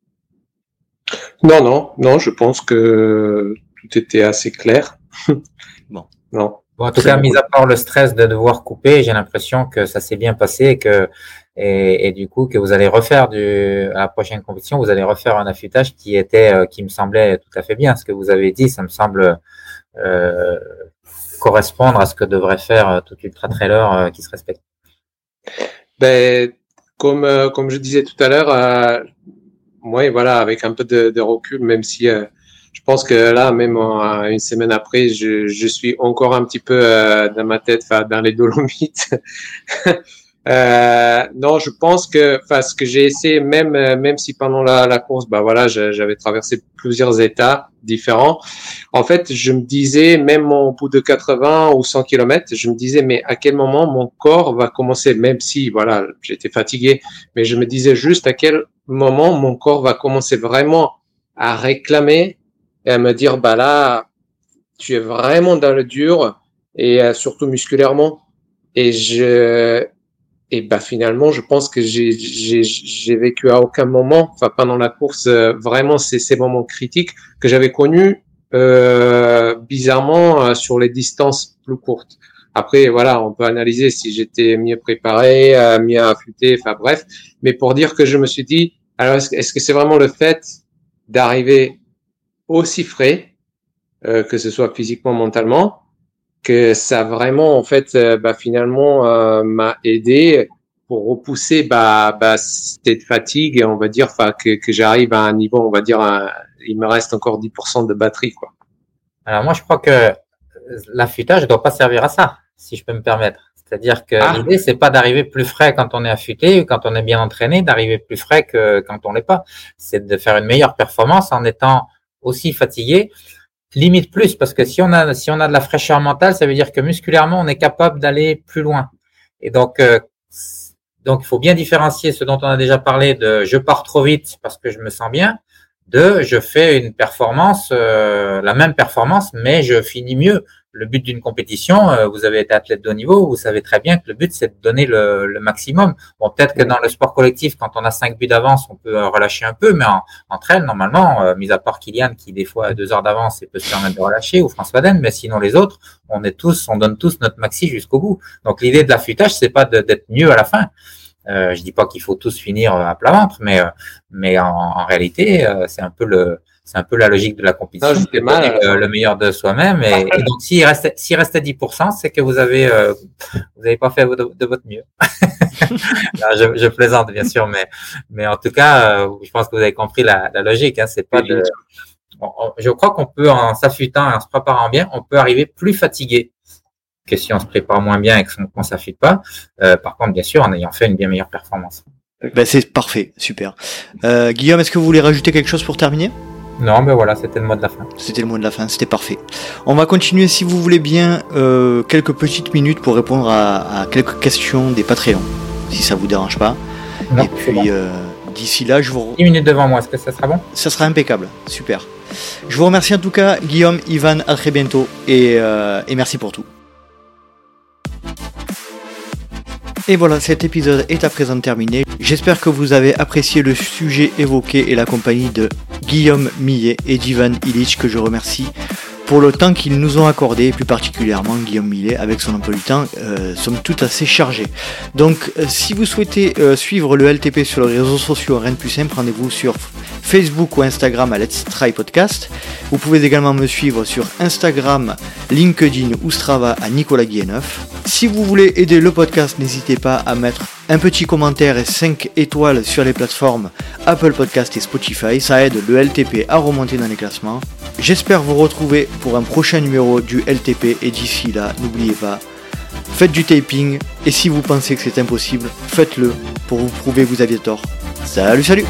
Non, non, non, je pense que tout était assez clair. bon. Non. Bon, en tout cas, mis à part le stress de devoir couper, j'ai l'impression que ça s'est bien passé et que et, du coup que vous allez refaire du, à la prochaine compétition, vous allez refaire un affûtage qui était, euh, qui me semblait tout à fait bien. Ce que vous avez dit, ça me semble euh, correspondre à ce que devrait faire euh, tout ultra trailer euh, qui se respecte. Ben, comme comme je disais tout à l'heure, moi, voilà, avec un peu de, de recul, même si je pense que là, même une semaine après, je, je, suis encore un petit peu dans ma tête, dans les Dolomites. Euh, non, je pense que, enfin, ce que j'ai essayé, même euh, même si pendant la, la course, bah voilà, j'avais traversé plusieurs états différents. En fait, je me disais, même au bout de 80 ou 100 km, je me disais, mais à quel moment mon corps va commencer, même si, voilà, j'étais fatigué, mais je me disais juste à quel moment mon corps va commencer vraiment à réclamer et à me dire, bah là, tu es vraiment dans le dur et euh, surtout musculairement. Et je, et bah finalement, je pense que j'ai j'ai vécu à aucun moment, enfin pendant la course, euh, vraiment ces ces moments critiques que j'avais connus euh, bizarrement euh, sur les distances plus courtes. Après, voilà, on peut analyser si j'étais mieux préparé, euh, mieux affûté, enfin bref. Mais pour dire que je me suis dit, alors est-ce que c'est vraiment le fait d'arriver aussi frais, euh, que ce soit physiquement, mentalement, que ça vraiment en fait euh, bah, finalement euh, m'a aidé pour repousser bah, bah, cette fatigue et on va dire que, que j'arrive à un niveau on va dire il me reste encore 10% de batterie quoi. Alors moi je crois que l'affûtage ne doit pas servir à ça si je peux me permettre. C'est-à-dire que ah. l'idée c'est pas d'arriver plus frais quand on est affûté ou quand on est bien entraîné, d'arriver plus frais que quand on l'est pas. C'est de faire une meilleure performance en étant aussi fatigué limite plus parce que si on a si on a de la fraîcheur mentale, ça veut dire que musculairement on est capable d'aller plus loin. Et donc euh, donc il faut bien différencier ce dont on a déjà parlé de je pars trop vite parce que je me sens bien de je fais une performance euh, la même performance mais je finis mieux le but d'une compétition, euh, vous avez été athlète de haut niveau, vous savez très bien que le but c'est de donner le, maximum. Bon, peut-être que dans le sport collectif, quand on a cinq buts d'avance, on peut euh, relâcher un peu, mais en, entre elles, normalement, euh, mis à part Kylian qui des fois a deux heures d'avance et peut se permettre de relâcher, ou François Den, mais sinon les autres, on est tous, on donne tous notre maxi jusqu'au bout. Donc l'idée de l'affûtage, c'est pas d'être mieux à la fin. Euh, je dis pas qu'il faut tous finir à plat ventre, mais mais en, en réalité, c'est un peu le c'est un peu la logique de la compétition. mal, le, le, meilleur de soi-même. Et, donc, s'il reste, s'il reste à 10%, c'est que vous avez, euh, vous n'avez pas fait de, votre mieux. je, je, plaisante, bien sûr, mais, mais en tout cas, euh, je pense que vous avez compris la, la logique. Hein, c'est pas de, je crois qu'on peut, en s'affûtant et en se préparant bien, on peut arriver plus fatigué que si on se prépare moins bien et qu'on ne s'affûte pas. Euh, par contre, bien sûr, en ayant fait une bien meilleure performance. Ben, c'est parfait, super. Euh, Guillaume, est-ce que vous voulez rajouter quelque chose pour terminer? Non, mais voilà, c'était le mot de la fin. C'était le mot de la fin, c'était parfait. On va continuer, si vous voulez bien, euh, quelques petites minutes pour répondre à, quelques questions des Patreons, si ça vous dérange pas. Et puis, euh, d'ici là, je vous... 10 minutes devant moi, est-ce que ça sera bon? Ça sera impeccable, super. Je vous remercie en tout cas, Guillaume, Ivan, à très bientôt, et, euh, et merci pour tout. Et voilà, cet épisode est à présent terminé. J'espère que vous avez apprécié le sujet évoqué et la compagnie de Guillaume Millet et d'Ivan Illich que je remercie pour le temps qu'ils nous ont accordé, plus particulièrement Guillaume Millet avec son emploi du temps, euh, sommes tout assez chargés. Donc euh, si vous souhaitez euh, suivre le LTP sur les réseaux sociaux, rien de plus simple, rendez-vous sur Facebook ou Instagram à Let's Try Podcast. Vous pouvez également me suivre sur Instagram, LinkedIn ou Strava à Nicolas Guilleneuf. Si vous voulez aider le podcast, n'hésitez pas à mettre un petit commentaire et 5 étoiles sur les plateformes Apple Podcast et Spotify. Ça aide le LTP à remonter dans les classements. J'espère vous retrouver pour un prochain numéro du LTP et d'ici là, n'oubliez pas, faites du taping et si vous pensez que c'est impossible, faites-le pour vous prouver que vous aviez tort. Salut salut